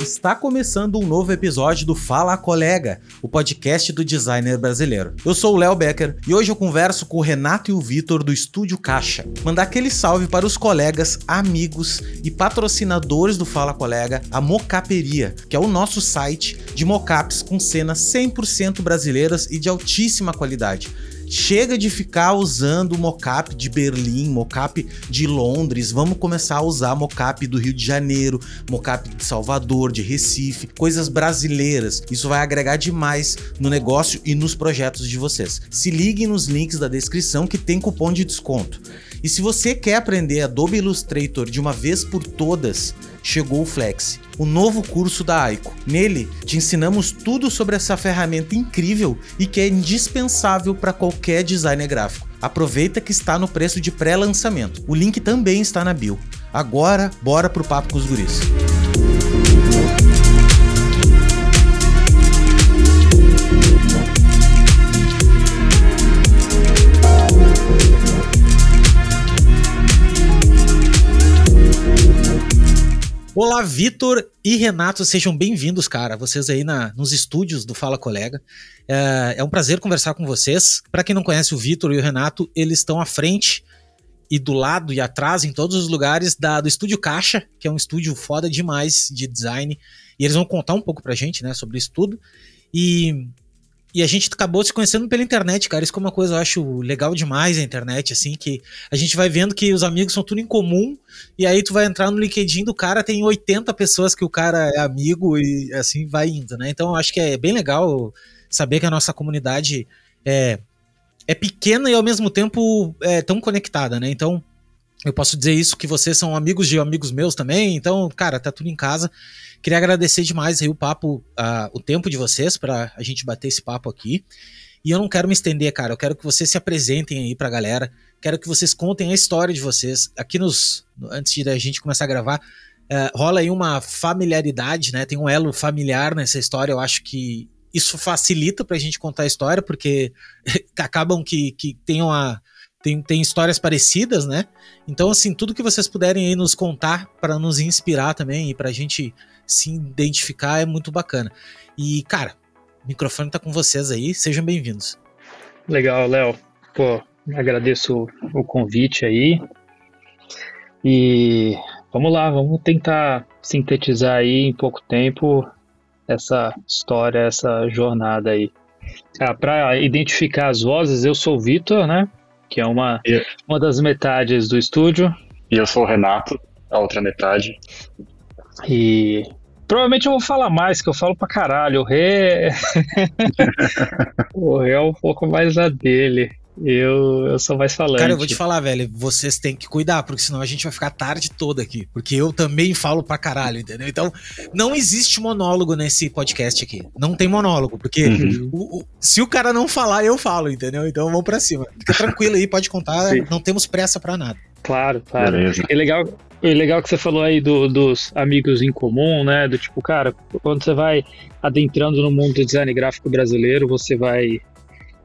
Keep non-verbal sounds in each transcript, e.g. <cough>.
Está começando um novo episódio do Fala Colega, o podcast do designer brasileiro. Eu sou o Léo Becker e hoje eu converso com o Renato e o Vitor do Estúdio Caixa. Mandar aquele salve para os colegas, amigos e patrocinadores do Fala Colega, a Mocaperia, que é o nosso site de mocaps com cenas 100% brasileiras e de altíssima qualidade. Chega de ficar usando mocap de Berlim, mocap de Londres, vamos começar a usar mocap do Rio de Janeiro, mocap de Salvador, de Recife, coisas brasileiras. Isso vai agregar demais no negócio e nos projetos de vocês. Se liguem nos links da descrição que tem cupom de desconto. E se você quer aprender Adobe Illustrator de uma vez por todas, chegou o Flex, o novo curso da Aiko. Nele, te ensinamos tudo sobre essa ferramenta incrível e que é indispensável para qualquer designer gráfico. Aproveita que está no preço de pré-lançamento. O link também está na bio. Agora, bora pro papo com os guris. Olá, Vitor e Renato, sejam bem-vindos, cara. Vocês aí na, nos estúdios do Fala Colega. É, é um prazer conversar com vocês. Para quem não conhece o Vitor e o Renato, eles estão à frente e do lado e atrás, em todos os lugares, da, do Estúdio Caixa, que é um estúdio foda demais de design. E eles vão contar um pouco pra gente, né, sobre isso tudo. E e a gente acabou se conhecendo pela internet, cara. Isso é uma coisa eu acho legal demais a internet, assim, que a gente vai vendo que os amigos são tudo em comum, e aí tu vai entrar no LinkedIn do cara, tem 80 pessoas que o cara é amigo e assim vai indo, né? Então eu acho que é bem legal saber que a nossa comunidade é, é pequena e ao mesmo tempo é tão conectada, né? Então eu posso dizer isso que vocês são amigos de amigos meus também, então, cara, tá tudo em casa. Queria agradecer demais aí o papo, uh, o tempo de vocês para a gente bater esse papo aqui. E eu não quero me estender, cara. Eu quero que vocês se apresentem aí pra galera. Quero que vocês contem a história de vocês. Aqui nos. Antes de a gente começar a gravar, uh, rola aí uma familiaridade, né? Tem um elo familiar nessa história. Eu acho que isso facilita pra gente contar a história, porque <laughs> acabam que, que tenham a. Tem, tem histórias parecidas, né? Então, assim, tudo que vocês puderem aí nos contar para nos inspirar também e pra gente se identificar é muito bacana. E, cara, o microfone tá com vocês aí, sejam bem-vindos. Legal, Léo. Pô, agradeço o convite aí. E vamos lá, vamos tentar sintetizar aí em pouco tempo essa história, essa jornada aí. Ah, Para identificar as vozes, eu sou o Vitor, né? Que é uma, uma das metades do estúdio. E eu sou o Renato, a outra metade. E Provavelmente eu vou falar mais, que eu falo pra caralho. O Rê. É- <laughs> o Rê é um pouco mais a dele. Eu, eu sou mais falante. Cara, eu vou te falar, velho, vocês têm que cuidar, porque senão a gente vai ficar tarde toda aqui. Porque eu também falo pra caralho, entendeu? Então, não existe monólogo nesse podcast aqui. Não tem monólogo, porque uhum. o, o, se o cara não falar, eu falo, entendeu? Então vamos pra cima. Fica tranquilo aí, pode contar, não temos pressa pra nada. Claro, claro. Beleza. É legal, é legal que você falou aí do, dos amigos em comum, né? Do tipo, cara, quando você vai adentrando no mundo do design gráfico brasileiro, você vai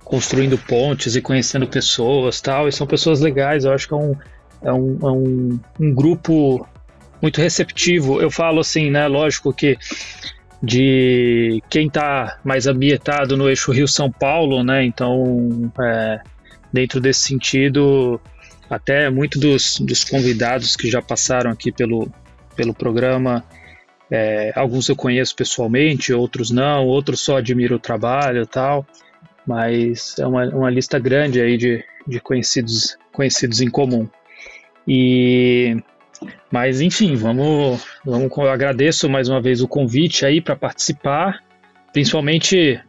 construindo pontes e conhecendo pessoas tal. E são pessoas legais, eu acho que é um, é um, é um, um grupo muito receptivo. Eu falo assim, né? Lógico que de quem está mais ambientado no eixo Rio-São Paulo, né? Então, é, dentro desse sentido, até muitos dos, dos convidados que já passaram aqui pelo, pelo programa, é, alguns eu conheço pessoalmente, outros não, outros só admiro o trabalho e tal, mas é uma, uma lista grande aí de, de conhecidos, conhecidos em comum. E mas enfim, vamos, vamos eu agradeço mais uma vez o convite aí para participar, principalmente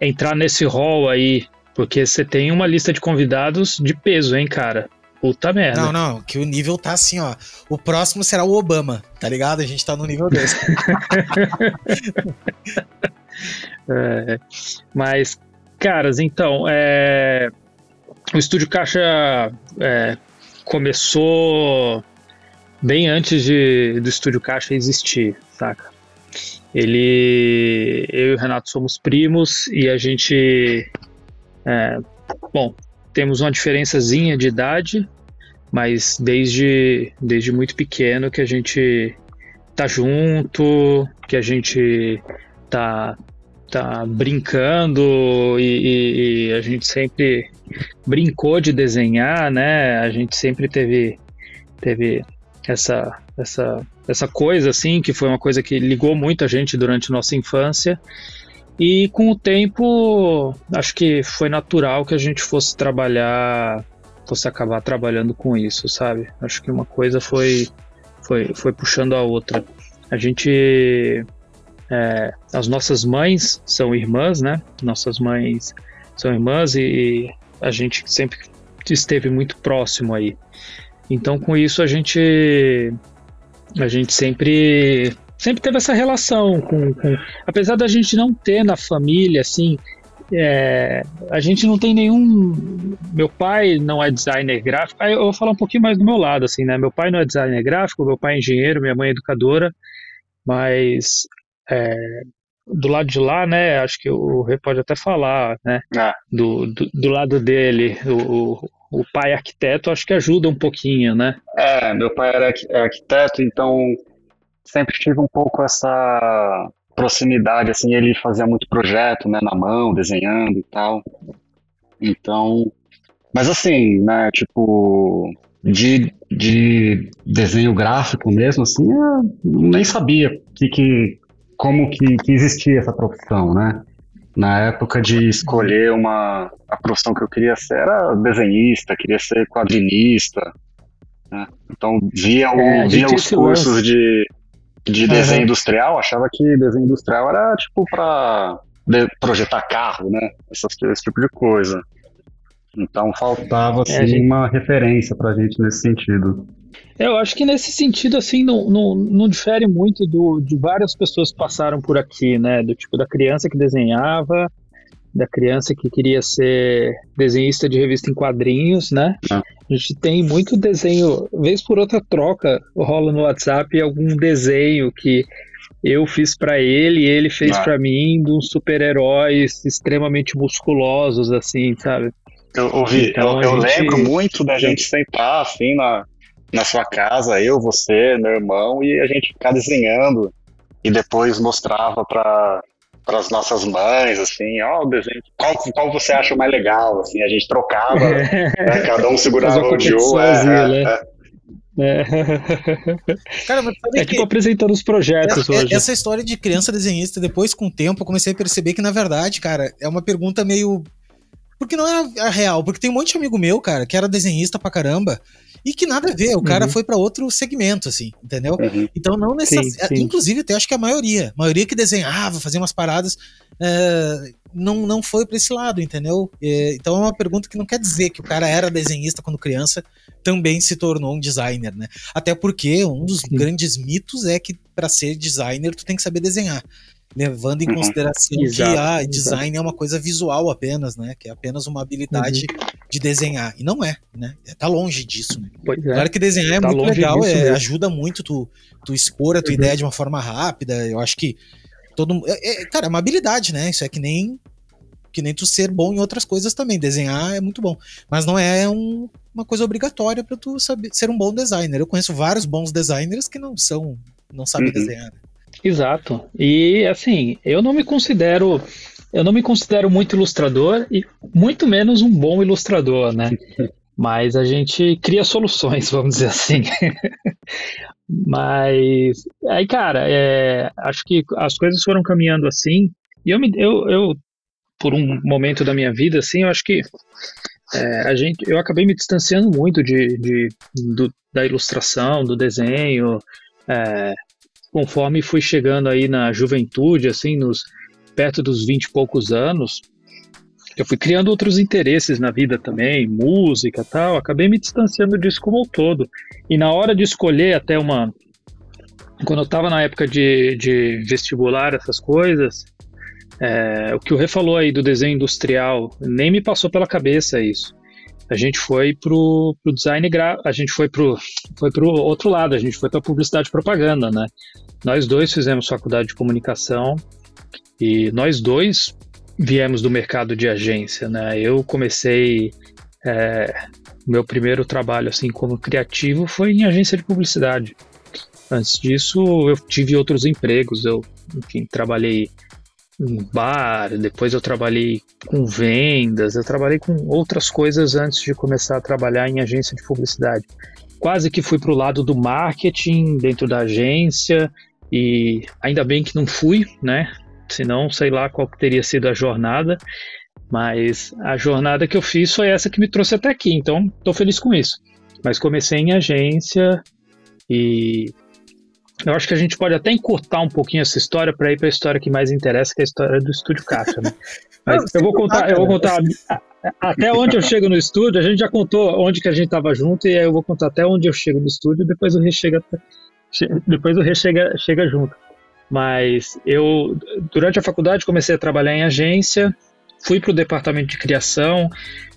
entrar nesse hall aí, porque você tem uma lista de convidados de peso, hein, cara? Puta merda. Não, não, que o nível tá assim, ó. O próximo será o Obama, tá ligado? A gente tá no nível 2. <laughs> é, mas, caras, então, é, o Estúdio Caixa é, começou bem antes de, do Estúdio Caixa existir, saca? Ele, eu e o Renato somos primos e a gente, é, bom, temos uma diferençazinha de idade, mas desde, desde muito pequeno que a gente tá junto, que a gente tá, tá brincando e, e, e, a gente sempre brincou de desenhar, né? A gente sempre teve, teve essa, essa, essa coisa assim, que foi uma coisa que ligou muito a gente durante nossa infância. E com o tempo, acho que foi natural que a gente fosse trabalhar, fosse acabar trabalhando com isso, sabe? Acho que uma coisa foi, foi, foi puxando a outra. A gente. É, as nossas mães são irmãs, né? Nossas mães são irmãs e a gente sempre esteve muito próximo aí. Então, com isso, a gente. A gente sempre sempre teve essa relação com, com, apesar da gente não ter na família assim é, a gente não tem nenhum meu pai não é designer gráfico eu vou falar um pouquinho mais do meu lado assim né meu pai não é designer gráfico meu pai é engenheiro minha mãe é educadora mas é, do lado de lá né acho que o Rê pode até falar né ah. do, do, do, lado dele o, o pai arquiteto acho que ajuda um pouquinho né é meu pai era arquiteto então sempre tive um pouco essa proximidade, assim, ele fazia muito projeto, né, na mão, desenhando e tal. Então, mas assim, né, tipo, de, de desenho gráfico mesmo, assim, eu nem sabia que, que, como que, que existia essa profissão, né? Na época de escolher uma a profissão que eu queria ser, era desenhista, queria ser quadrinista, né? Então via, o, é, via os cursos de, de desenho uhum. industrial, achava que desenho industrial era tipo para projetar carro, né? Essas, esse tipo de coisa. Então faltava assim, é, gente... uma referência pra gente nesse sentido. Eu acho que nesse sentido, assim, não, não, não difere muito do, de várias pessoas que passaram por aqui, né? Do tipo da criança que desenhava, da criança que queria ser desenhista de revista em quadrinhos, né? Ah. A gente tem muito desenho, vez por outra troca, rola no WhatsApp algum desenho que eu fiz para ele e ele fez ah. para mim de uns super-heróis extremamente musculosos, assim, sabe? Eu ouvi, então, eu, eu gente... lembro muito da gente sentar assim na, na sua casa, eu, você, meu irmão, e a gente ficar desenhando e depois mostrava para para as nossas mães, assim, ó, o desenho, qual, qual você acha mais legal, assim, a gente trocava, <laughs> né, cada um segurava o de um, é, né? é, é. Cara, mas é tipo apresentando os projetos essa, hoje. Essa história de criança desenhista, depois com o tempo, eu comecei a perceber que, na verdade, cara, é uma pergunta meio. Porque não é a real, porque tem um monte de amigo meu, cara, que era desenhista pra caramba, e que nada a ver, o cara uhum. foi para outro segmento, assim, entendeu? Uhum. Então não necessariamente. Inclusive, até acho que a maioria, a maioria que desenhava, fazia umas paradas, é, não, não foi para esse lado, entendeu? É, então é uma pergunta que não quer dizer que o cara era desenhista quando criança, também se tornou um designer, né? Até porque um dos Sim. grandes mitos é que para ser designer tu tem que saber desenhar levando em uhum. consideração exato, que a design exato. é uma coisa visual apenas, né? Que é apenas uma habilidade uhum. de desenhar. E não é, né? Tá longe disso, né? Pois é. Claro que desenhar é tá muito legal, é, ajuda muito tu, tu expor a tua uhum. ideia de uma forma rápida. Eu acho que todo é, é, cara, é uma habilidade, né? Isso é que nem que nem tu ser bom em outras coisas também. Desenhar é muito bom, mas não é um, uma coisa obrigatória para tu saber ser um bom designer. Eu conheço vários bons designers que não são, não sabem uhum. desenhar. Exato. E assim, eu não me considero eu não me considero muito ilustrador e muito menos um bom ilustrador, né? <laughs> Mas a gente cria soluções, <laughs> vamos dizer assim. Mas aí, cara, é, acho que as coisas foram caminhando assim. E eu, me, eu, eu, por um momento da minha vida, assim, eu acho que é, a gente, eu acabei me distanciando muito de, de do, da ilustração, do desenho. É, conforme fui chegando aí na juventude, assim, nos perto dos vinte e poucos anos, eu fui criando outros interesses na vida também, música tal, acabei me distanciando disso como um todo. E na hora de escolher até uma. Quando eu estava na época de, de vestibular, essas coisas, é, o que o Rê falou aí do desenho industrial, nem me passou pela cabeça isso a gente foi pro, pro design gráfico, a gente foi pro, foi pro outro lado, a gente foi para publicidade e propaganda, né? Nós dois fizemos faculdade de comunicação e nós dois viemos do mercado de agência, né? Eu comecei É, meu primeiro trabalho assim como criativo foi em agência de publicidade. Antes disso, eu tive outros empregos. Eu, enfim, trabalhei em bar, depois eu trabalhei com vendas, eu trabalhei com outras coisas antes de começar a trabalhar em agência de publicidade. Quase que fui para o lado do marketing dentro da agência e ainda bem que não fui, né? Senão, sei lá qual teria sido a jornada. Mas a jornada que eu fiz foi essa que me trouxe até aqui, então estou feliz com isso. Mas comecei em agência e eu acho que a gente pode até encurtar um pouquinho essa história para ir para a história que mais interessa, que é a história do Estúdio Caixa. Né? <laughs> Mas eu vou contar, eu vou contar até onde eu chego no estúdio. A gente já contou onde que a gente estava junto e aí eu vou contar até onde eu chego no estúdio. Depois o Rê chega, depois o Rê chega, chega junto. Mas eu durante a faculdade comecei a trabalhar em agência, fui para o departamento de criação,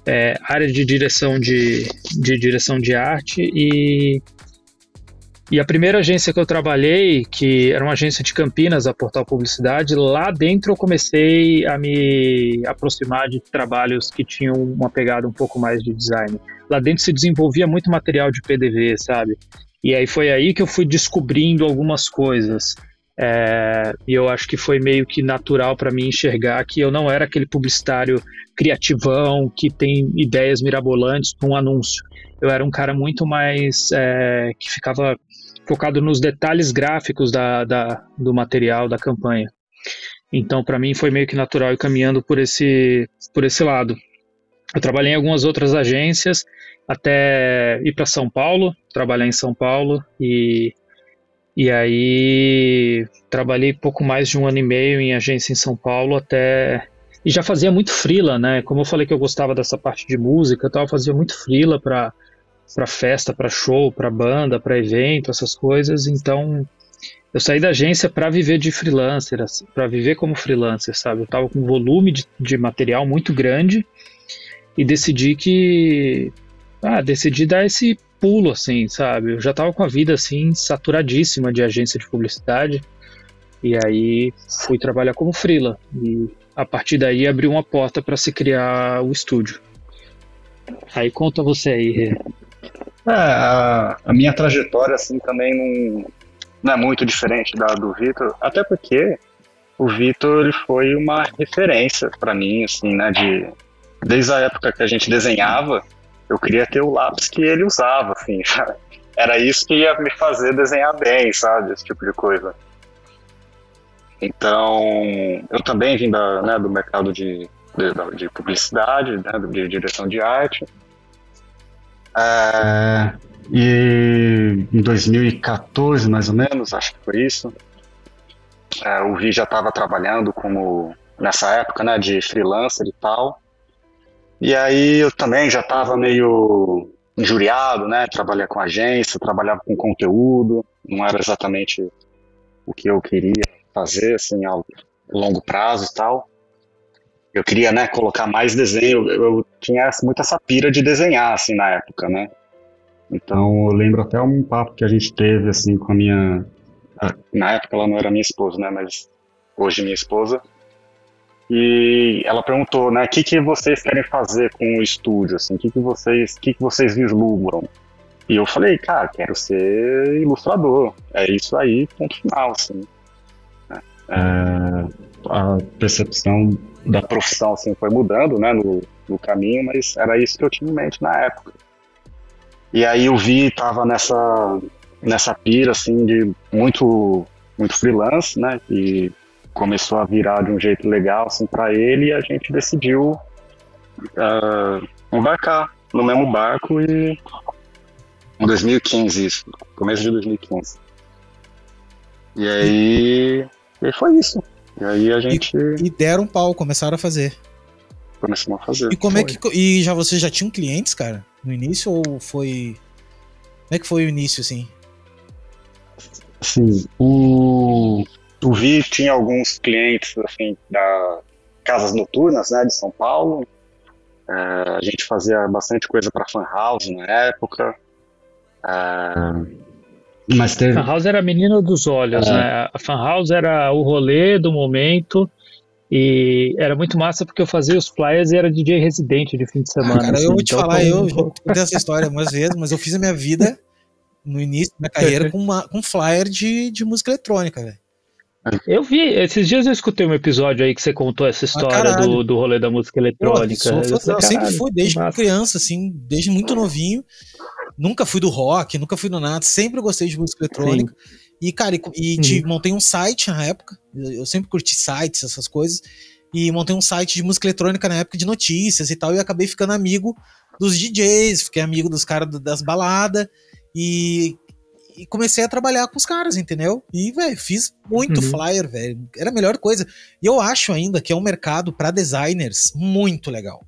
é, área de direção de, de direção de arte e e a primeira agência que eu trabalhei, que era uma agência de Campinas, a Portal Publicidade, lá dentro eu comecei a me aproximar de trabalhos que tinham uma pegada um pouco mais de design. Lá dentro se desenvolvia muito material de PDV, sabe? E aí foi aí que eu fui descobrindo algumas coisas. É, e eu acho que foi meio que natural para mim enxergar que eu não era aquele publicitário criativão que tem ideias mirabolantes para um anúncio. Eu era um cara muito mais é, que ficava focado nos detalhes gráficos da, da do material da campanha. Então, para mim, foi meio que natural ir caminhando por esse, por esse lado. Eu trabalhei em algumas outras agências até ir para São Paulo, trabalhar em São Paulo e e aí trabalhei pouco mais de um ano e meio em agência em São Paulo até e já fazia muito frila, né? Como eu falei que eu gostava dessa parte de música, eu fazia muito frila para para festa, para show, para banda, para evento, essas coisas. Então, eu saí da agência para viver de freelancer, para viver como freelancer, sabe? Eu estava com um volume de, de, material muito grande e decidi que ah, decidi dar esse pulo assim, sabe? Eu já estava com a vida assim saturadíssima de agência de publicidade. E aí fui trabalhar como freela e a partir daí abriu uma porta para se criar o estúdio. Aí conta você aí, é, a, a, minha trajetória, assim, também não, não é muito diferente da do Vitor, até porque o Vitor ele foi uma referência para mim, assim, né, de desde a época que a gente desenhava, eu queria ter o lápis que ele usava, assim, era isso que ia me fazer desenhar bem, sabe, esse tipo de coisa. Então, eu também vim da, né, do mercado de, de, de publicidade, né, de direção de arte, é, e em 2014, mais ou menos, acho que foi isso, é, o Vi já estava trabalhando como, nessa época, né, de freelancer e tal. E aí eu também já estava meio injuriado, né, trabalhar com agência, trabalhava com conteúdo, não era exatamente o que eu queria fazer, assim, a longo prazo e tal eu queria, né, colocar mais desenho. Eu, eu, tinha muito essa pira de desenhar, assim, na época, né? Então, eu lembro até um papo que a gente teve, assim, com a minha... Na época ela não era minha esposa, né, mas hoje minha esposa. E ela perguntou, né, o que, que vocês querem fazer com o estúdio, assim, o que, que vocês, que, que vocês vislumbram? E eu falei, cara, quero ser ilustrador. É isso aí, ponto final, assim. É, a percepção da profissão assim foi mudando, né, no, no caminho, mas era isso que eu tinha em mente na época. E aí eu vi tava nessa nessa pira assim de muito muito freelance, né, e começou a virar de um jeito legal assim para ele e a gente decidiu uh, embarcar no mesmo barco e em 2015 isso, começo de 2015. E aí e foi isso. E aí a gente. E, e deram um pau, começaram a fazer. Começamos a fazer. E como foi. é que. E já vocês já tinham clientes, cara? No início ou foi. Como é que foi o início, assim? Sim, o. O Vi tinha alguns clientes, assim, da casas noturnas, né, de São Paulo. É, a gente fazia bastante coisa para fan house na época. É, mas teve... Fan House era a menina dos olhos, é. né? A Fan House era o rolê do momento E era muito massa porque eu fazia os flyers e era DJ residente de fim de semana. <laughs> Cara, assim, eu vou te então falar, eu contei essa história umas vezes, mas eu fiz a minha vida no início da minha carreira com, uma, com um flyer de, de música eletrônica, velho. Eu vi, esses dias eu escutei um episódio aí que você contou essa história ah, do, do rolê da música eletrônica. Pô, eu, eu, eu sempre fui, desde criança, assim, desde muito novinho. Nunca fui do rock, nunca fui do nada, sempre gostei de música eletrônica. Sim. E, cara, e, e uhum. te, montei um site na época. Eu sempre curti sites, essas coisas. E montei um site de música eletrônica na época de notícias e tal. E acabei ficando amigo dos DJs, fiquei amigo dos caras das baladas. E, e comecei a trabalhar com os caras, entendeu? E, velho, fiz muito uhum. flyer, velho. Era a melhor coisa. E eu acho ainda que é um mercado para designers muito legal.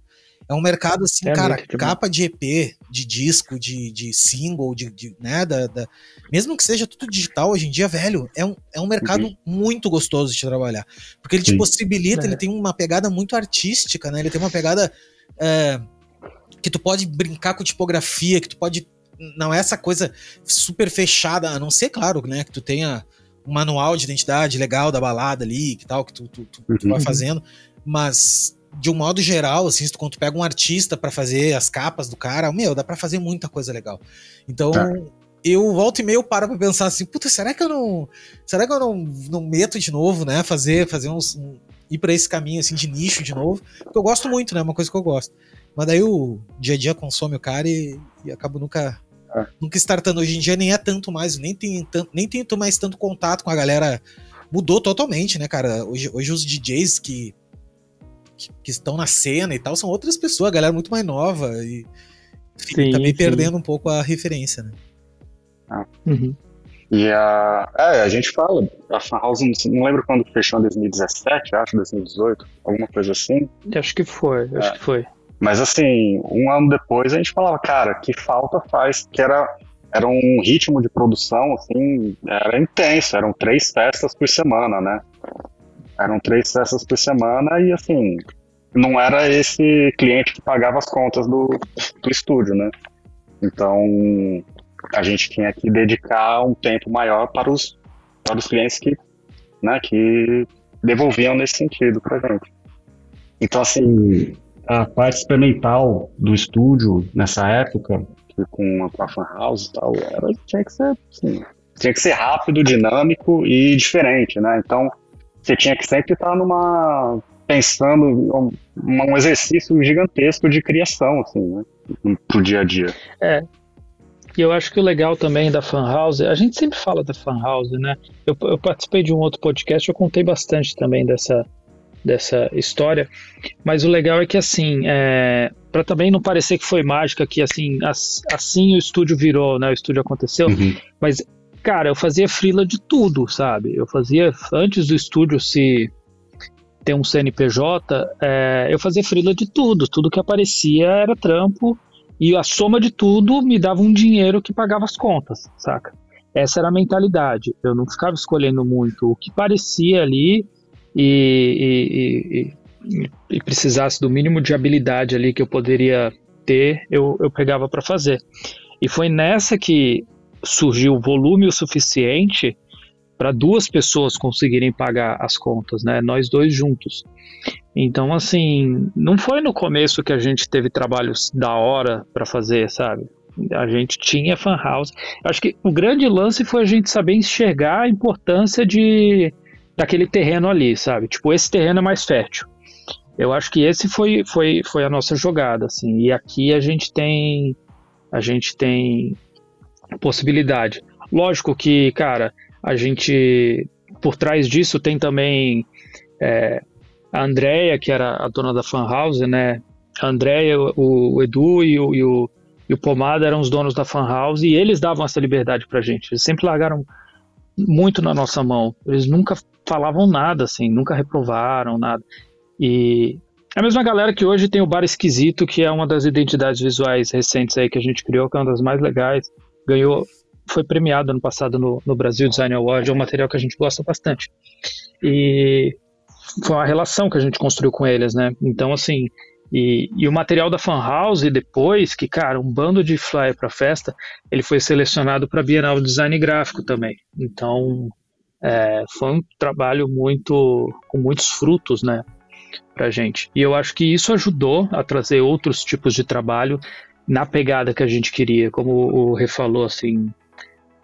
É um mercado assim, é cara, capa de EP, de disco, de, de single, de, de né, da, da, mesmo que seja tudo digital hoje em dia, velho, é um, é um mercado uhum. muito gostoso de trabalhar, porque ele te Sim. possibilita, é. ele tem uma pegada muito artística, né, ele tem uma pegada é, que tu pode brincar com tipografia, que tu pode, não é essa coisa super fechada, a não ser, claro, né, que tu tenha um manual de identidade legal da balada ali, que tal, que tu, tu, tu, tu vai uhum. fazendo, mas de um modo geral, assim, se tu, quando tu pega um artista para fazer as capas do cara, meu, dá para fazer muita coisa legal. Então, tá. eu volto e meio paro pra pensar assim, puta, será que eu não. Será que eu não, não meto de novo, né? Fazer, fazer uns. Um, ir para esse caminho assim de nicho de novo. Porque eu gosto muito, né? É uma coisa que eu gosto. Mas daí o dia a dia consome o cara e, e acabo nunca. É. Nunca startando. Hoje em dia nem é tanto mais, nem tem tanto, nem tenho mais tanto contato com a galera. Mudou totalmente, né, cara? Hoje, hoje os DJs que que, que, estão na cena e tal são outras pessoas, a galera muito mais nova e sim, também sim. perdendo um pouco a referência, né? Ah. Uhum. E a. É, a gente fala, a Fan House, não lembro quando fechou em 2017, acho, 2018, alguma coisa assim. Acho que foi, é. acho que foi. Mas assim, um ano depois a gente falava, cara, que falta faz, que era, era um ritmo de produção, assim, era intenso, eram três festas por semana, né? Eram três festas por semana e assim, não era esse cliente que pagava as contas do, do estúdio, né? Então a gente tinha que dedicar um tempo maior para os, para os clientes que, né, que devolviam nesse sentido para gente. Então assim, a parte experimental do estúdio nessa época, com a, Fan House e tal, era, tinha que ser assim, tinha que ser rápido, dinâmico e diferente, né? Então você tinha que sempre estar numa pensando um, um exercício gigantesco de criação, assim, né? Pro dia a dia. É. E eu acho que o legal também da Fan House, a gente sempre fala da Fan House, né? Eu, eu participei de um outro podcast, eu contei bastante também dessa, dessa história, mas o legal é que assim, é, para também não parecer que foi mágica, que assim, assim o estúdio virou, né? O estúdio aconteceu, uhum. mas cara, eu fazia frila de tudo, sabe? Eu fazia, antes do estúdio se ter um CNPJ, é, eu fazia frila de tudo, tudo que aparecia era trampo, e a soma de tudo me dava um dinheiro que pagava as contas, saca? Essa era a mentalidade. Eu não ficava escolhendo muito o que parecia ali e, e, e, e precisasse do mínimo de habilidade ali que eu poderia ter, eu, eu pegava para fazer. E foi nessa que surgiu volume o suficiente para duas pessoas conseguirem pagar as contas, né? Nós dois juntos. Então, assim, não foi no começo que a gente teve trabalhos da hora para fazer, sabe? A gente tinha fan house. Acho que o grande lance foi a gente saber enxergar a importância de daquele terreno ali, sabe? Tipo, esse terreno é mais fértil. Eu acho que esse foi, foi, foi a nossa jogada, assim. E aqui a gente tem a gente tem possibilidade. Lógico que, cara, a gente por trás disso tem também é, a Andrea, que era a dona da Fan House, né? A Andrea, o, o Edu e o, e o, e o Pomada eram os donos da Fan House e eles davam essa liberdade pra gente. Eles sempre largaram muito na nossa mão. Eles nunca falavam nada, assim, nunca reprovaram nada. E é a mesma galera que hoje tem o Bar Esquisito, que é uma das identidades visuais recentes aí que a gente criou, que é uma das mais legais ganhou, foi premiado ano passado no, no Brasil Design Award, é um material que a gente gosta bastante. E foi uma relação que a gente construiu com eles, né? Então, assim, e, e, o material da Fan House, depois, que, cara, um bando de flyer para festa, ele foi selecionado para Bienal de Design Gráfico também. Então, é, foi um trabalho muito com muitos frutos, né, pra gente. E eu acho que isso ajudou a trazer outros tipos de trabalho na pegada que a gente queria, como o Rê falou, assim,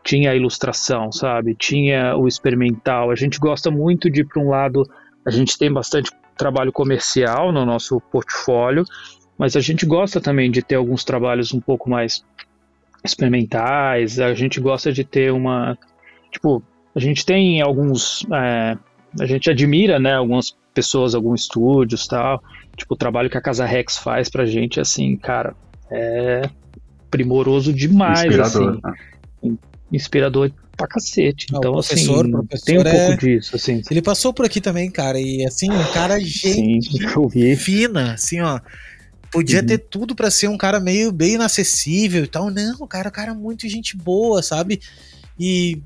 tinha a ilustração, sabe? Tinha o experimental. A gente gosta muito de para um lado, a gente tem bastante trabalho comercial no nosso portfólio, mas a gente gosta também de ter alguns trabalhos um pouco mais experimentais. A gente gosta de ter uma, tipo, a gente tem alguns, é, a gente admira, né, algumas pessoas, alguns estúdios, tal. Tipo, o trabalho que a Casa Rex faz pra gente, assim, cara, é primoroso demais, Inspirador, assim. Né? Inspirador pra cacete. Não, então, professor, assim, professor tem um é... pouco disso, assim. Ele passou por aqui também, cara, e assim, um cara gente Sim, fina, assim, ó. Podia uhum. ter tudo para ser um cara meio bem inacessível e tal. Não, cara, o cara é muito gente boa, sabe? E,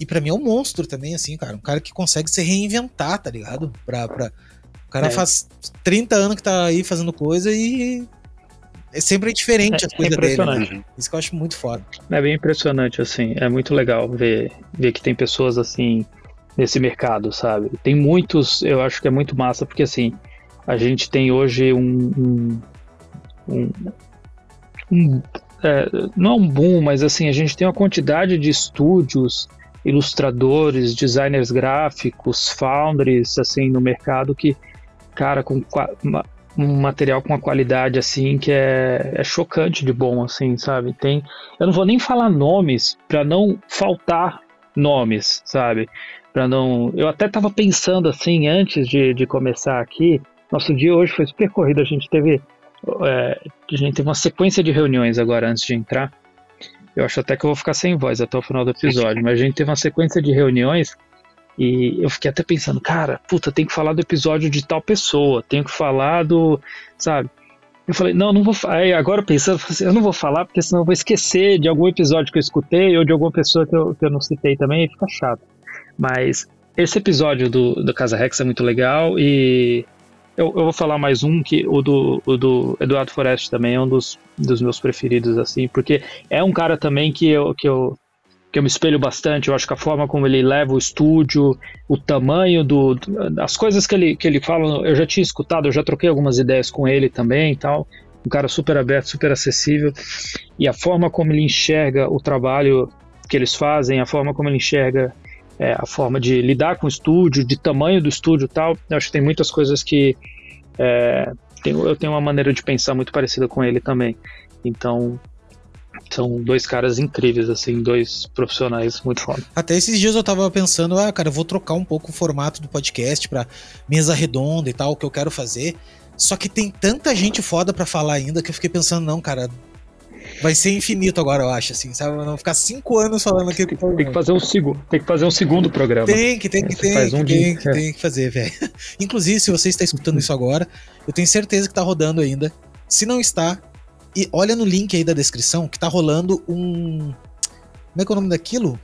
e para mim é um monstro também, assim, cara. Um cara que consegue se reinventar, tá ligado? Pra, pra... O cara é. faz 30 anos que tá aí fazendo coisa e é sempre diferente é, as coisas é impressionante. dele. Né? Isso que eu acho muito foda. É bem impressionante, assim. É muito legal ver, ver que tem pessoas assim nesse mercado, sabe? Tem muitos, eu acho que é muito massa, porque assim, a gente tem hoje um. um, um, um é, não é um boom, mas assim, a gente tem uma quantidade de estúdios, ilustradores, designers gráficos, foundries, assim, no mercado que, cara, com um material com uma qualidade assim que é, é chocante de bom, assim, sabe? Tem, eu não vou nem falar nomes para não faltar nomes, sabe? Para não, eu até tava pensando assim antes de, de começar aqui. Nosso dia hoje foi super corrido. A gente teve, é, a gente teve uma sequência de reuniões agora antes de entrar. Eu acho até que eu vou ficar sem voz até o final do episódio, mas a gente teve uma sequência de reuniões e eu fiquei até pensando, cara, puta, tem que falar do episódio de tal pessoa, tenho que falar do. Sabe? Eu falei, não, não vou. Aí agora pensando, assim, eu não vou falar, porque senão eu vou esquecer de algum episódio que eu escutei ou de alguma pessoa que eu, que eu não citei também, e fica chato. Mas esse episódio do, do Casa Rex é muito legal e eu, eu, vou falar mais um, que o do, o do Eduardo Forest também é um dos, dos meus preferidos, assim, porque é um cara também que eu, que eu que eu me espelho bastante. Eu acho que a forma como ele leva o estúdio, o tamanho do, as coisas que ele, que ele fala, eu já tinha escutado, eu já troquei algumas ideias com ele também e tal. Um cara super aberto, super acessível. E a forma como ele enxerga o trabalho que eles fazem, a forma como ele enxerga é, a forma de lidar com o estúdio, de tamanho do estúdio e tal, eu acho que tem muitas coisas que é, eu tenho uma maneira de pensar muito parecida com ele também. Então, são dois caras incríveis, assim, dois profissionais muito foda. Até esses dias eu tava pensando, ah, cara, eu vou trocar um pouco o formato do podcast pra mesa redonda e tal, que eu quero fazer. Só que tem tanta gente foda para falar ainda que eu fiquei pensando, não, cara, vai ser infinito agora, eu acho, assim, sabe? Não ficar cinco anos falando aqui. Tem, tem, que fazer um segundo, tem que fazer um segundo programa. Tem que, tem que, tem, faz um tem, que, tem que fazer, velho. <laughs> Inclusive, se você está escutando isso agora, eu tenho certeza que tá rodando ainda. Se não está, e olha no link aí da descrição que tá rolando um. Como é que é o nome daquilo?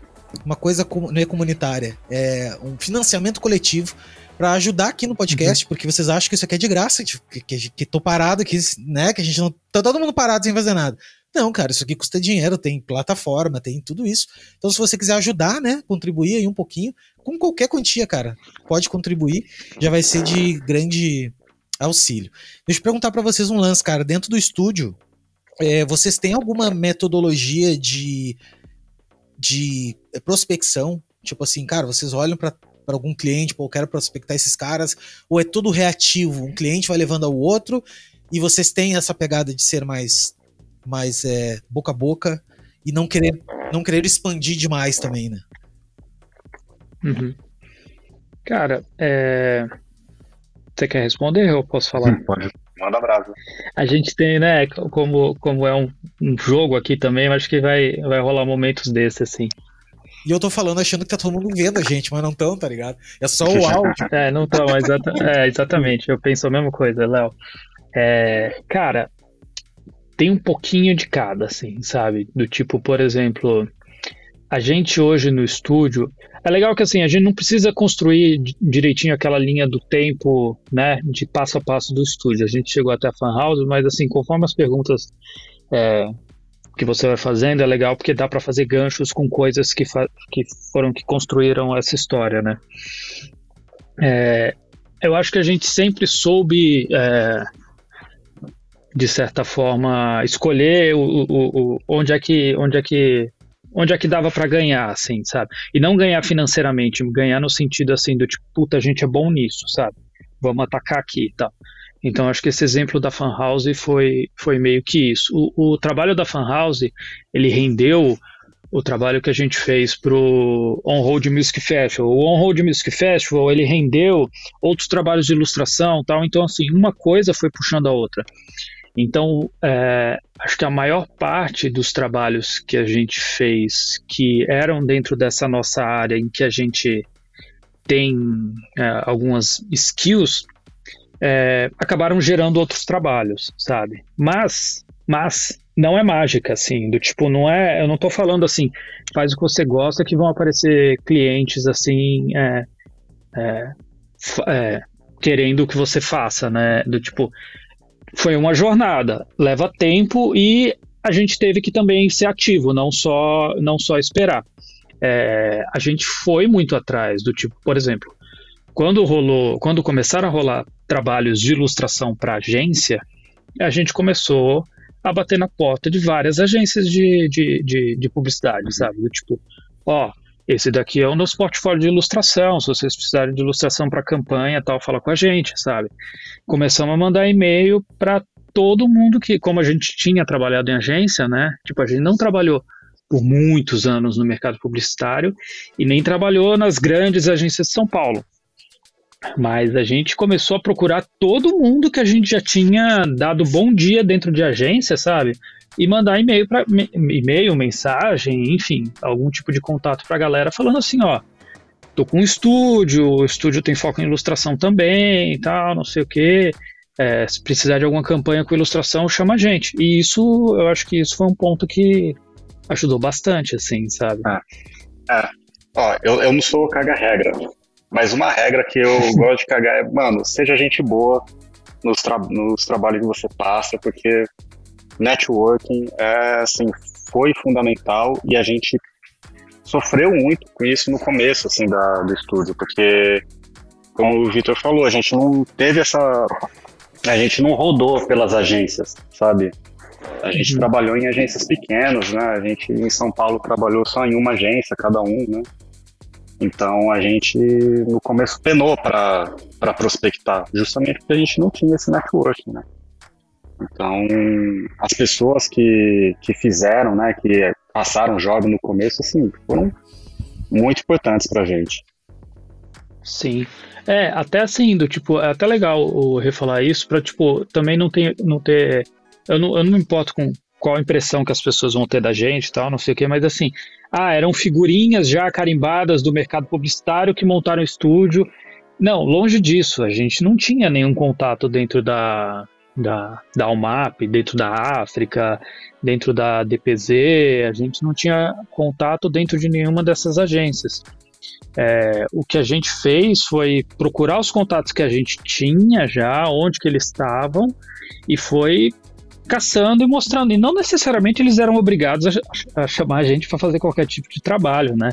Uma coisa não é comunitária, é um financiamento coletivo para ajudar aqui no podcast, uhum. porque vocês acham que isso aqui é de graça, que, que, que tô parado aqui, né? Que a gente não. Tá todo mundo parado sem fazer nada. Não, cara, isso aqui custa dinheiro, tem plataforma, tem tudo isso. Então, se você quiser ajudar, né, contribuir aí um pouquinho, com qualquer quantia, cara, pode contribuir, já vai ser de grande auxílio. Deixa eu perguntar para vocês um lance, cara, dentro do estúdio, é, vocês têm alguma metodologia de, de prospecção? Tipo assim, cara, vocês olham para algum cliente, pô, eu quero prospectar esses caras, ou é tudo reativo? Um cliente vai levando ao outro e vocês têm essa pegada de ser mais, mais é, boca a boca e não querer, não querer expandir demais também, né? Uhum. Cara, é... você quer responder ou eu posso falar? Pode. Manda brasa. A gente tem, né, como, como é um, um jogo aqui também, acho que vai, vai rolar momentos desses, assim. E eu tô falando achando que tá todo mundo vendo a gente, mas não tão, tá ligado? É só o <laughs> áudio. é, não tão, mas é, exatamente. Eu penso a mesma coisa, Léo. É, cara, tem um pouquinho de cada, assim, sabe? Do tipo, por exemplo, a gente hoje no estúdio, é legal que assim, a gente não precisa construir direitinho aquela linha do tempo, né, de passo a passo do estúdio. A gente chegou até a fan house, mas assim, conforme as perguntas é, que você vai fazendo é legal porque dá para fazer ganchos com coisas que, que foram que construíram essa história, né? É, eu acho que a gente sempre soube, é, de certa forma, escolher o, o, o, onde é que onde é que onde é que dava para ganhar, assim, sabe? E não ganhar financeiramente, ganhar no sentido assim do tipo, puta, a gente é bom nisso, sabe? Vamos atacar aqui e tal. Então acho que esse exemplo da Fan House foi, foi meio que isso. O, o trabalho da Fan House, ele rendeu o trabalho que a gente fez pro On-Road Music Festival. O On-Road Music Festival, ele rendeu outros trabalhos de ilustração tal. Então, assim, uma coisa foi puxando a outra. Então, é, acho que a maior parte dos trabalhos que a gente fez, que eram dentro dessa nossa área em que a gente tem é, algumas skills, é, acabaram gerando outros trabalhos, sabe? Mas, mas não é mágica, assim, do tipo, não é, eu não tô falando assim, faz o que você gosta que vão aparecer clientes assim, é, é, é, querendo que você faça, né? Do tipo, foi uma jornada, leva tempo e a gente teve que também ser ativo, não só, não só esperar. É, a gente foi muito atrás do tipo, por exemplo, quando rolou, quando começaram a rolar trabalhos de ilustração para agência, a gente começou a bater na porta de várias agências de, de, de, de publicidade, sabe? Do tipo, ó, esse daqui é o nosso portfólio de ilustração, se vocês precisarem de ilustração para campanha tal, fala com a gente, sabe? Começamos a mandar e-mail para todo mundo que, como a gente tinha trabalhado em agência, né? Tipo, a gente não trabalhou por muitos anos no mercado publicitário e nem trabalhou nas grandes agências de São Paulo. Mas a gente começou a procurar todo mundo que a gente já tinha dado bom dia dentro de agência, sabe? E mandar e-mail para e-mail, mensagem, enfim, algum tipo de contato para a galera falando assim, ó, tô com um estúdio, o estúdio tem foco em ilustração também, tal, não sei o quê. É, se precisar de alguma campanha com ilustração, chama a gente. E isso, eu acho que isso foi um ponto que ajudou bastante, assim, sabe? É. é. Ó, eu, eu não sou caga-regra. Mas uma regra que eu <laughs> gosto de cagar é, mano, seja gente boa nos, tra nos trabalhos que você passa, porque networking é, assim, foi fundamental e a gente sofreu muito com isso no começo, assim, da, do estúdio, porque, como o Vitor falou, a gente não teve essa... A gente não rodou pelas agências, sabe? A gente uhum. trabalhou em agências pequenas, né? A gente em São Paulo trabalhou só em uma agência, cada um, né? Então a gente no começo penou para prospectar, justamente porque a gente não tinha esse network, né? Então as pessoas que, que fizeram, né, que passaram jogo no começo, assim, foram muito importantes para a gente. Sim. É, até assim, do tipo, é até legal o refalar isso para tipo, também não ter não ter eu não, eu não me importo com qual a impressão que as pessoas vão ter da gente e tal, não sei o que, mas assim, ah, eram figurinhas já carimbadas do mercado publicitário que montaram o estúdio. Não, longe disso, a gente não tinha nenhum contato dentro da, da, da UMAP, dentro da África, dentro da DPZ, a gente não tinha contato dentro de nenhuma dessas agências. É, o que a gente fez foi procurar os contatos que a gente tinha já, onde que eles estavam, e foi caçando e mostrando. E não necessariamente eles eram obrigados a, a chamar a gente para fazer qualquer tipo de trabalho, né?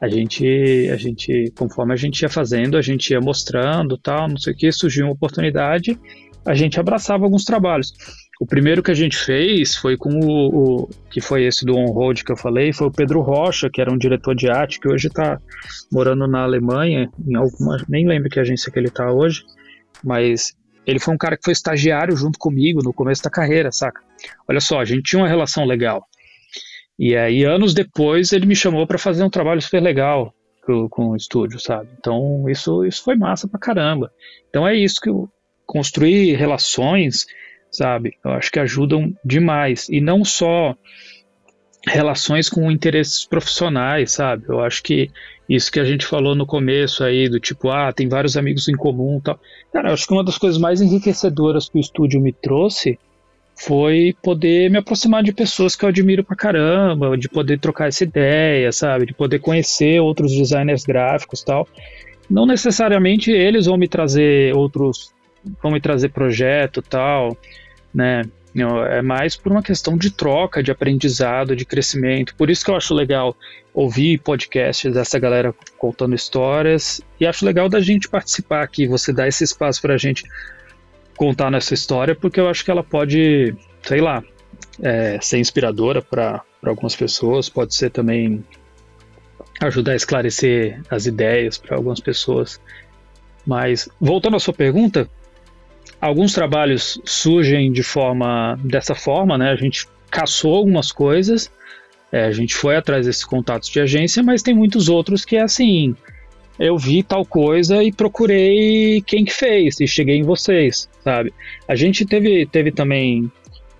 A gente, a gente, conforme a gente ia fazendo, a gente ia mostrando, tal, não sei o que, surgiu uma oportunidade, a gente abraçava alguns trabalhos. O primeiro que a gente fez foi com o, o que foi esse do on-road que eu falei, foi o Pedro Rocha, que era um diretor de arte, que hoje está morando na Alemanha, em alguma, nem lembro que agência que ele está hoje, mas ele foi um cara que foi estagiário junto comigo no começo da carreira, saca? Olha só, a gente tinha uma relação legal. E aí, anos depois, ele me chamou para fazer um trabalho super legal com, o estúdio, sabe? Então, isso, isso foi massa pra caramba. Então, é isso que construir relações, sabe? Eu acho que ajudam demais. E não só relações com interesses profissionais, sabe? Eu acho que isso que a gente falou no começo aí, do tipo, ah, tem vários amigos em comum tal. Cara, eu acho que uma das coisas mais enriquecedoras que o estúdio me trouxe foi poder me aproximar de pessoas que eu admiro pra caramba, de poder trocar essa ideia, sabe? De poder conhecer outros designers gráficos tal. Não necessariamente eles vão me trazer outros, vão me trazer projeto tal, né? é mais por uma questão de troca, de aprendizado, de crescimento. Por isso que eu acho legal ouvir podcasts dessa galera contando histórias e acho legal da gente participar aqui, você dar esse espaço para a gente contar nessa história, porque eu acho que ela pode, sei lá, é, ser inspiradora para algumas pessoas, pode ser também ajudar a esclarecer as ideias para algumas pessoas. Mas voltando à sua pergunta, Alguns trabalhos surgem de forma dessa forma, né? A gente caçou algumas coisas, é, a gente foi atrás desses contatos de agência, mas tem muitos outros que é assim, eu vi tal coisa e procurei quem que fez e cheguei em vocês, sabe? A gente teve, teve também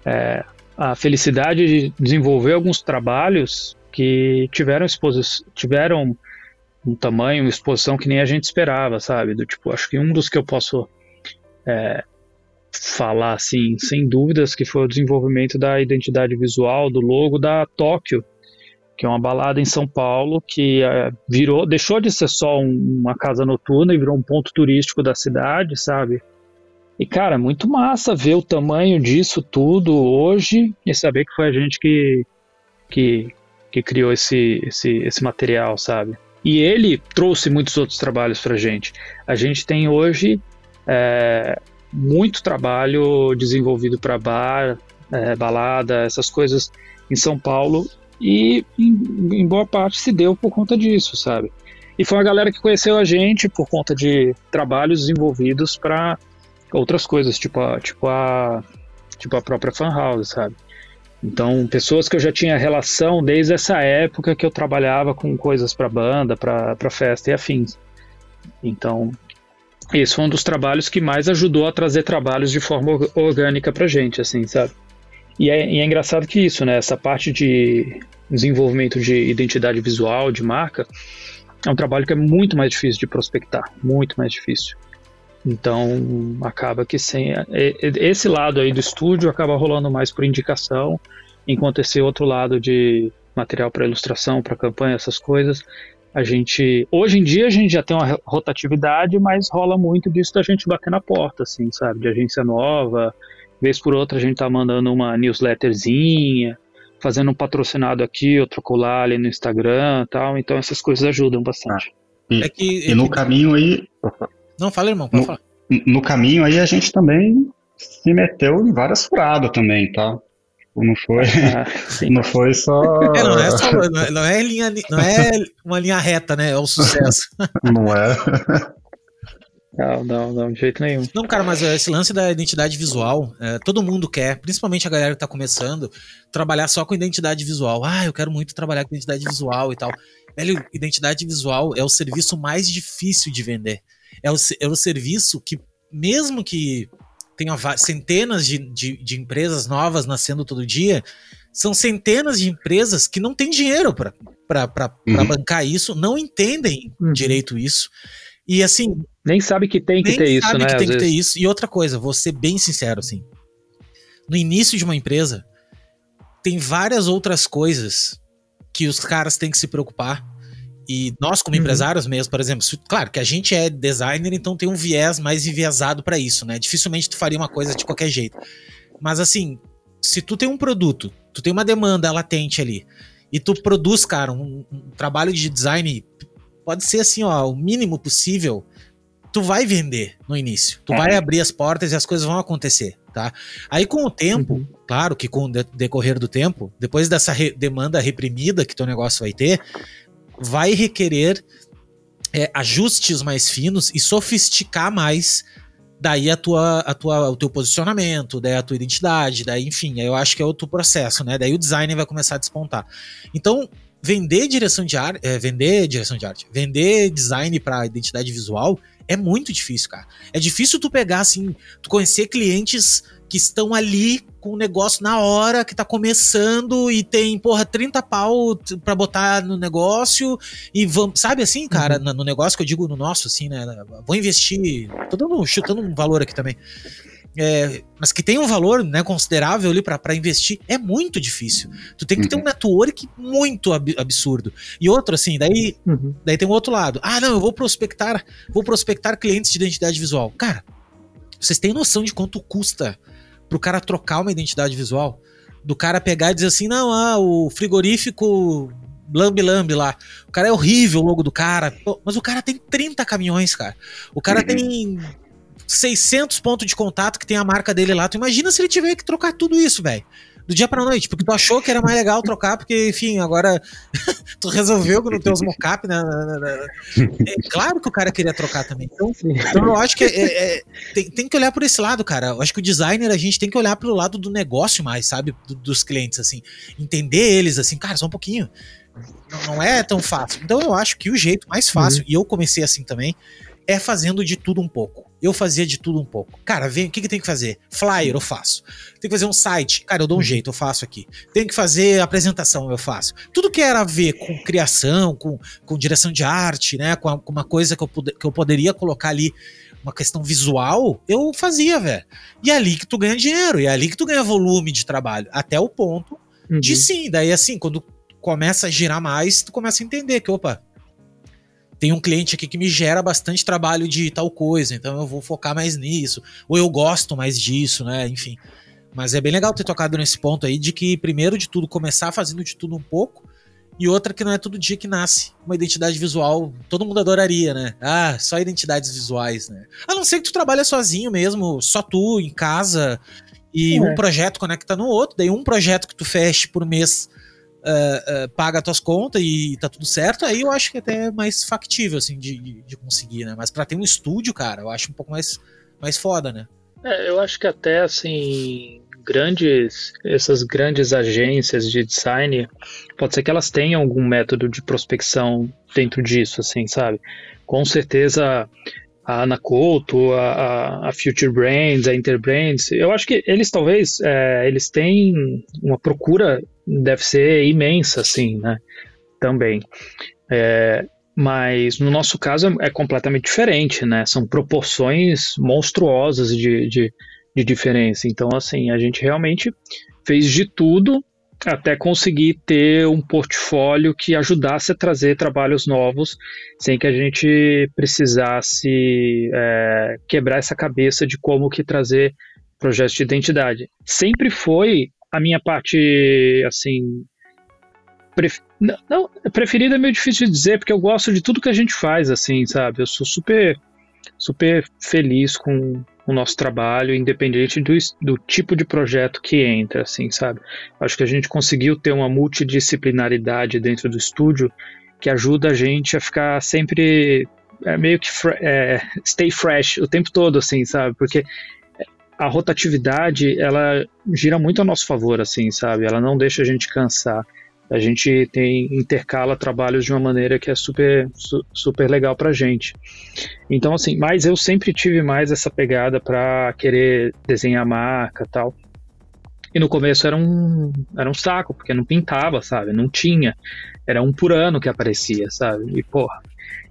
é, a felicidade de desenvolver alguns trabalhos que tiveram exposição, tiveram um tamanho, uma exposição que nem a gente esperava, sabe? Do tipo, acho que um dos que eu posso é, falar assim, sem dúvidas, que foi o desenvolvimento da identidade visual do logo da Tóquio, que é uma balada em São Paulo que é, virou, deixou de ser só um, uma casa noturna e virou um ponto turístico da cidade, sabe? E cara, muito massa ver o tamanho disso tudo hoje e saber que foi a gente que que, que criou esse, esse, esse material, sabe? E ele trouxe muitos outros trabalhos pra gente. A gente tem hoje é, muito trabalho desenvolvido para bar, é, balada, essas coisas em São Paulo e em, em, boa parte se deu por conta disso, sabe? E foi uma galera que conheceu a gente por conta de trabalhos desenvolvidos para outras coisas, tipo a, tipo a, tipo a própria fan house, sabe? Então, pessoas que eu já tinha relação desde essa época que eu trabalhava com coisas para banda, para festa e afins. Então, esse foi um dos trabalhos que mais ajudou a trazer trabalhos de forma orgânica pra gente, assim, sabe? E é, e é engraçado que isso, né? Essa parte de desenvolvimento de identidade visual, de marca, é um trabalho que é muito mais difícil de prospectar, muito mais difícil. Então, acaba que sem esse lado aí do estúdio acaba rolando mais por indicação, enquanto esse outro lado de material para ilustração, para campanha, essas coisas, a gente, hoje em dia a gente já tem uma rotatividade, mas rola muito disso da gente bater na porta, assim, sabe? De agência nova, vez por outra a gente tá mandando uma newsletterzinha, fazendo um patrocinado aqui, outro colar ali no Instagram tal, então essas coisas ajudam bastante. Ah, e, é que, e no caminho aí... Não, fala irmão, pode no, falar. No caminho aí a gente também se meteu em várias furadas também, tá? Não foi, ah, <laughs> não foi só. É, não, é só não, é, não, é linha, não é uma linha reta, né? É o sucesso. <laughs> Não é. Não, não, não, de jeito nenhum. Não, cara, mas esse lance da identidade visual, é, todo mundo quer, principalmente a galera que tá começando, trabalhar só com identidade visual. Ah, eu quero muito trabalhar com identidade visual e tal. Velho, identidade visual é o serviço mais difícil de vender. É o, é o serviço que, mesmo que tem centenas de, de, de, empresas novas nascendo todo dia, são centenas de empresas que não têm dinheiro para uhum. bancar isso, não entendem uhum. direito isso. E assim. Nem sabe que tem que ter isso, né? Nem sabe que tem vezes. que ter isso. E outra coisa, vou ser bem sincero, assim. No início de uma empresa, tem várias outras coisas que os caras têm que se preocupar e nós, como uhum. empresários mesmo, por exemplo, claro que a gente é designer, então tem um viés mais enviesado para isso, né? Dificilmente tu faria uma coisa de qualquer jeito. Mas assim, se tu tem um produto, tu tem uma demanda latente ali, e tu produz, cara, um, um trabalho de design, pode ser assim, ó, o mínimo possível, tu vai vender no início. Tu é. vai abrir as portas e as coisas vão acontecer, tá? Aí com o tempo, uhum. claro que com o decorrer do tempo, depois dessa re demanda reprimida que teu negócio vai ter, vai requerer é, ajustes mais finos e sofisticar mais daí a tua, a tua, o teu posicionamento, daí a tua identidade, daí, enfim, eu acho que é outro processo, né? Daí o design vai começar a despontar. Então, vender direção de arte, é, vender direção de arte, vender design para identidade visual é muito difícil, cara. É difícil tu pegar assim, tu conhecer clientes que estão ali com o negócio na hora, que tá começando e tem, porra, 30 pau pra botar no negócio e vamos, sabe assim, cara, uhum. no negócio que eu digo no nosso, assim, né? Vou investir, tô dando, chutando um valor aqui também. É, mas que tem um valor né, considerável ali para investir, é muito difícil. Tu tem que ter um uhum. network muito ab absurdo. E outro, assim, daí, uhum. daí tem um outro lado. Ah, não, eu vou prospectar, vou prospectar clientes de identidade visual. Cara, vocês têm noção de quanto custa pro cara trocar uma identidade visual? Do cara pegar e dizer assim, não, ah, o frigorífico Lambi Lambi lá. O cara é horrível, o logo do cara. Pô, mas o cara tem 30 caminhões, cara. O cara uhum. tem 600 pontos de contato que tem a marca dele lá. Tu imagina se ele tiver que trocar tudo isso, velho do dia pra noite, porque tu achou que era mais legal trocar, porque, enfim, agora <laughs> tu resolveu que não tem os mocap, né? É claro que o cara queria trocar também. Então, então eu acho que é, é, é, tem, tem, que olhar por esse lado, cara. Eu acho que o designer, a gente tem que olhar pelo lado do negócio mais, sabe? Do, dos clientes, assim. Entender eles, assim, cara, só um pouquinho. Não, não é tão fácil. Então eu acho que o jeito mais fácil, uhum. e eu comecei assim também, é fazendo de tudo um pouco. Eu fazia de tudo um pouco. Cara, vem, o que, que tem que fazer? Flyer, eu faço. Tem que fazer um site. Cara, eu dou um uhum. jeito, eu faço aqui. Tem que fazer apresentação, eu faço. Tudo que era a ver com criação, com, com direção de arte, né? Com, a, com uma coisa que eu, que eu poderia colocar ali uma questão visual, eu fazia, velho. E é ali que tu ganha dinheiro, e é ali que tu ganha volume de trabalho. Até o ponto uhum. de sim. Daí, assim, quando começa a girar mais, tu começa a entender que, opa, tem um cliente aqui que me gera bastante trabalho de tal coisa, então eu vou focar mais nisso, ou eu gosto mais disso, né? Enfim. Mas é bem legal ter tocado nesse ponto aí de que, primeiro de tudo, começar fazendo de tudo um pouco, e outra que não é todo dia que nasce uma identidade visual. Todo mundo adoraria, né? Ah, só identidades visuais, né? A não ser que tu trabalha sozinho mesmo, só tu, em casa, e é. um projeto conecta no outro, daí um projeto que tu feche por mês uh, paga as tuas contas e tá tudo certo, aí eu acho que até é mais factível, assim, de, de conseguir, né? Mas para ter um estúdio, cara, eu acho um pouco mais, mais foda, né? É, eu acho que até, assim, grandes, essas grandes agências de design, pode ser que elas tenham algum método de prospecção dentro disso, assim, sabe? Com certeza a Anacoto, a, a, Future Brands, a Interbrands, eu acho que eles talvez, é, eles têm uma procura, deve ser imensa, assim, né, também. É, mas no nosso caso é, é, completamente diferente, né, são proporções monstruosas de, de, de diferença. Então, assim, a gente realmente fez de tudo até conseguir ter um portfólio que ajudasse a trazer trabalhos novos sem que a gente precisasse é, quebrar essa cabeça de como que trazer projetos de identidade. Sempre foi a minha parte, assim, pref... não, preferida é meio difícil de dizer, porque eu gosto de tudo que a gente faz, assim, sabe? Eu sou super, super feliz com, o nosso trabalho, independente do, do tipo de projeto que entra, assim, sabe? Acho que a gente conseguiu ter uma multidisciplinaridade dentro do estúdio que ajuda a gente a ficar sempre é, meio que é, stay fresh o tempo todo, assim, sabe? Porque a rotatividade, ela gira muito a nosso favor, assim, sabe? Ela não deixa a gente cansar a gente tem intercala trabalhos de uma maneira que é super su, super legal pra gente. Então assim, mas eu sempre tive mais essa pegada para querer desenhar marca, tal. E no começo era um era um saco, porque não pintava, sabe? Não tinha. Era um por ano que aparecia, sabe? E porra,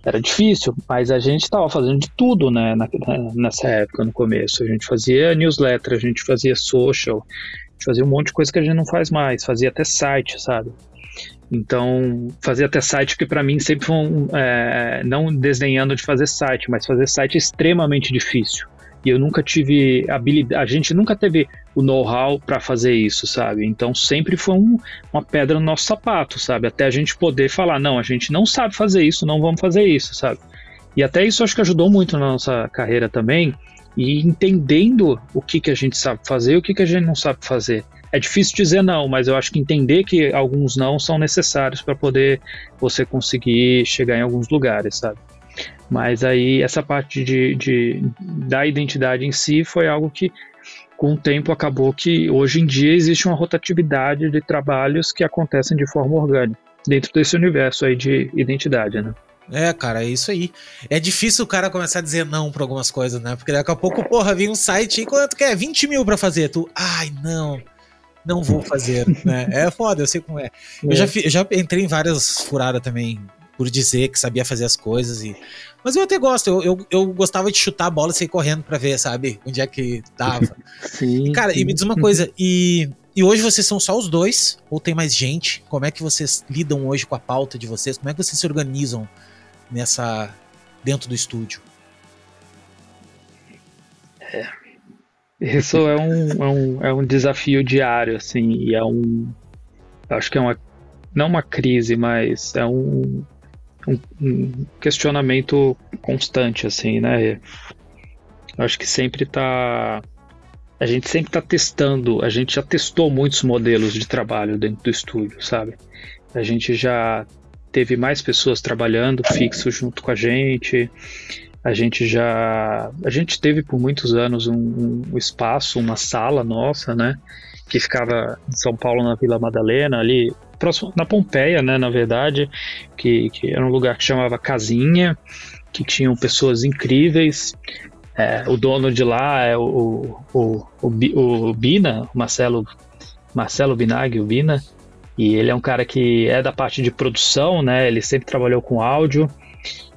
era difícil, mas a gente estava fazendo de tudo, né, na, nessa época, no começo. A gente fazia newsletter, a gente fazia social, fazia um monte de coisa que a gente não faz mais, fazia até site, sabe? Então, fazia até site que para mim sempre foi um, é, não desenhando de fazer site, mas fazer site é extremamente difícil. E eu nunca tive habilidade, a gente nunca teve o know-how para fazer isso, sabe? Então sempre foi um, uma pedra no nosso sapato, sabe? Até a gente poder falar, não, a gente não sabe fazer isso, não vamos fazer isso, sabe? E até isso acho que ajudou muito na nossa carreira também, e entendendo o que, que a gente sabe fazer e o que, que a gente não sabe fazer. É difícil dizer não, mas eu acho que entender que alguns não são necessários para poder você conseguir chegar em alguns lugares, sabe? Mas aí essa parte de, de, da identidade em si foi algo que com o tempo acabou que hoje em dia existe uma rotatividade de trabalhos que acontecem de forma orgânica dentro desse universo aí de identidade, né? É, cara, é isso aí. É difícil o cara começar a dizer não pra algumas coisas, né? Porque daqui a pouco, porra, vem um site e quanto quer? 20 mil pra fazer. Tu, ai, não, não vou fazer, né? É foda, eu sei como é. Eu, é. Já, eu já entrei em várias furadas também por dizer que sabia fazer as coisas e. Mas eu até gosto, eu, eu, eu gostava de chutar a bola e sair correndo pra ver, sabe, onde é que tava. Sim, <laughs> cara, sim. e me diz uma coisa, e e hoje vocês são só os dois? Ou tem mais gente? Como é que vocês lidam hoje com a pauta de vocês? Como é que vocês se organizam nessa dentro do estúdio? É. Isso é um, é um, é um desafio diário, assim, e é um. Acho que é uma. Não uma crise, mas é um, um, um questionamento constante, assim, né? Acho que sempre tá. A gente sempre está testando, a gente já testou muitos modelos de trabalho dentro do estúdio, sabe? A gente já teve mais pessoas trabalhando fixo junto com a gente. A gente já. A gente teve por muitos anos um, um espaço, uma sala nossa, né? Que ficava em São Paulo, na Vila Madalena, ali próximo, na Pompeia, né? Na verdade, que, que era um lugar que chamava Casinha, que tinham pessoas incríveis. É, o dono de lá é o, o, o, o, Bina, Marcelo, Marcelo Binag, o Bina, e ele é um cara que é da parte de produção, né? Ele sempre trabalhou com áudio.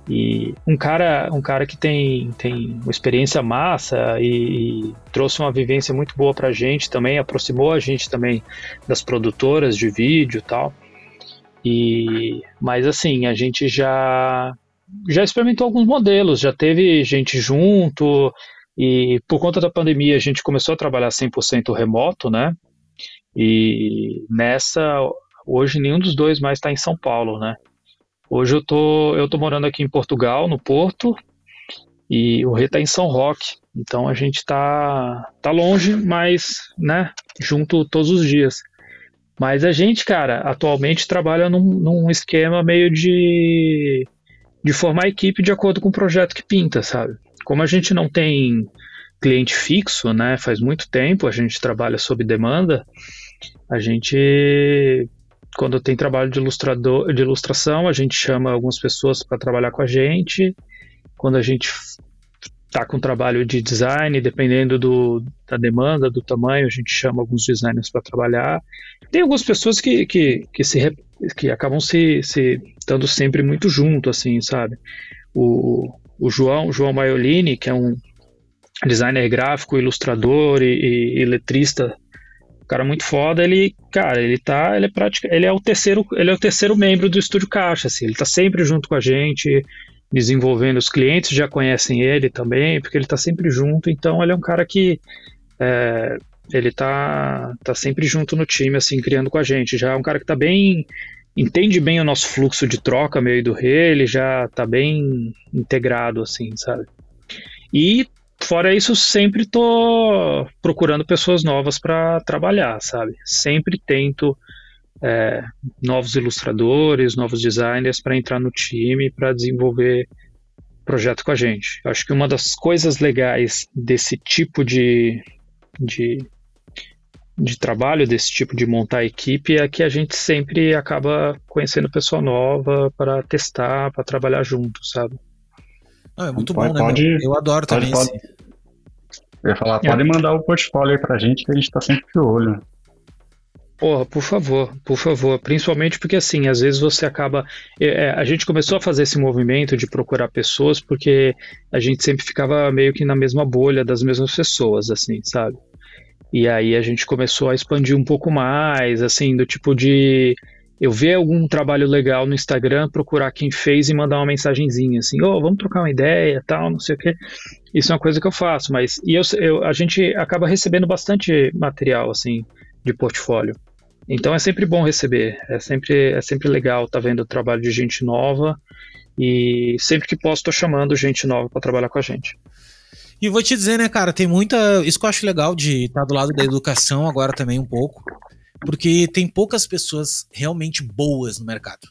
E um cara, um cara que tem, tem uma experiência massa e, e trouxe uma vivência muito boa pra gente também, aproximou a gente também das produtoras de vídeo e tal. E, mas assim, a gente já já experimentou alguns modelos, já teve gente junto e por conta da pandemia a gente começou a trabalhar 100% remoto, né? E nessa hoje nenhum dos dois mais está em São Paulo, né? Hoje eu tô, eu tô morando aqui em Portugal, no Porto, e o Rei está em São Roque. Então a gente tá, tá longe, mas, né, junto todos os dias. Mas a gente, cara, atualmente trabalha num, num esquema meio de, de formar equipe de acordo com o projeto que pinta, sabe? Como a gente não tem cliente fixo, né, faz muito tempo, a gente trabalha sob demanda, a gente quando tem trabalho de ilustrador, de ilustração, a gente chama algumas pessoas para trabalhar com a gente. Quando a gente tá com trabalho de design, dependendo do, da demanda, do tamanho, a gente chama alguns designers para trabalhar. Tem algumas pessoas que, que, que, se, que acabam se, se estando sempre muito junto, assim, sabe? O, o João, João Maiolini, que é um designer gráfico, ilustrador e, e, e letrista cara muito foda, ele, cara, ele tá, ele é prática, ele é o terceiro, ele é o terceiro membro do estúdio Caixa, assim, ele tá sempre junto com a gente, desenvolvendo os clientes já conhecem ele também, porque ele tá sempre junto, então ele é um cara que é, ele tá, tá sempre junto no time, assim, criando com a gente, já é um cara que tá bem entende bem o nosso fluxo de troca meio do rei, ele já tá bem integrado, assim, sabe? E Fora isso, sempre tô procurando pessoas novas para trabalhar, sabe? Sempre tento é, novos ilustradores, novos designers para entrar no time para desenvolver projeto com a gente. Acho que uma das coisas legais desse tipo de, de, de trabalho, desse tipo de montar equipe, é que a gente sempre acaba conhecendo pessoa nova para testar, para trabalhar junto, sabe? Não, é muito pode, bom, né? Pode, eu adoro pode, também. Pode, esse... Eu ia falar, pode é. mandar o portfólio aí pra gente que a gente tá sempre de olho. Porra, por favor, por favor. Principalmente porque, assim, às vezes você acaba. É, é, a gente começou a fazer esse movimento de procurar pessoas porque a gente sempre ficava meio que na mesma bolha das mesmas pessoas, assim, sabe? E aí a gente começou a expandir um pouco mais, assim, do tipo de eu ver algum trabalho legal no Instagram, procurar quem fez e mandar uma mensagenzinha assim, ô, oh, vamos trocar uma ideia, tal, não sei o quê. Isso é uma coisa que eu faço, mas e eu, eu, a gente acaba recebendo bastante material assim de portfólio. Então é sempre bom receber, é sempre é sempre legal estar tá vendo o trabalho de gente nova e sempre que posso tô chamando gente nova para trabalhar com a gente. E vou te dizer, né, cara, tem muita. Isso que eu acho legal de estar tá do lado da educação agora também um pouco porque tem poucas pessoas realmente boas no mercado.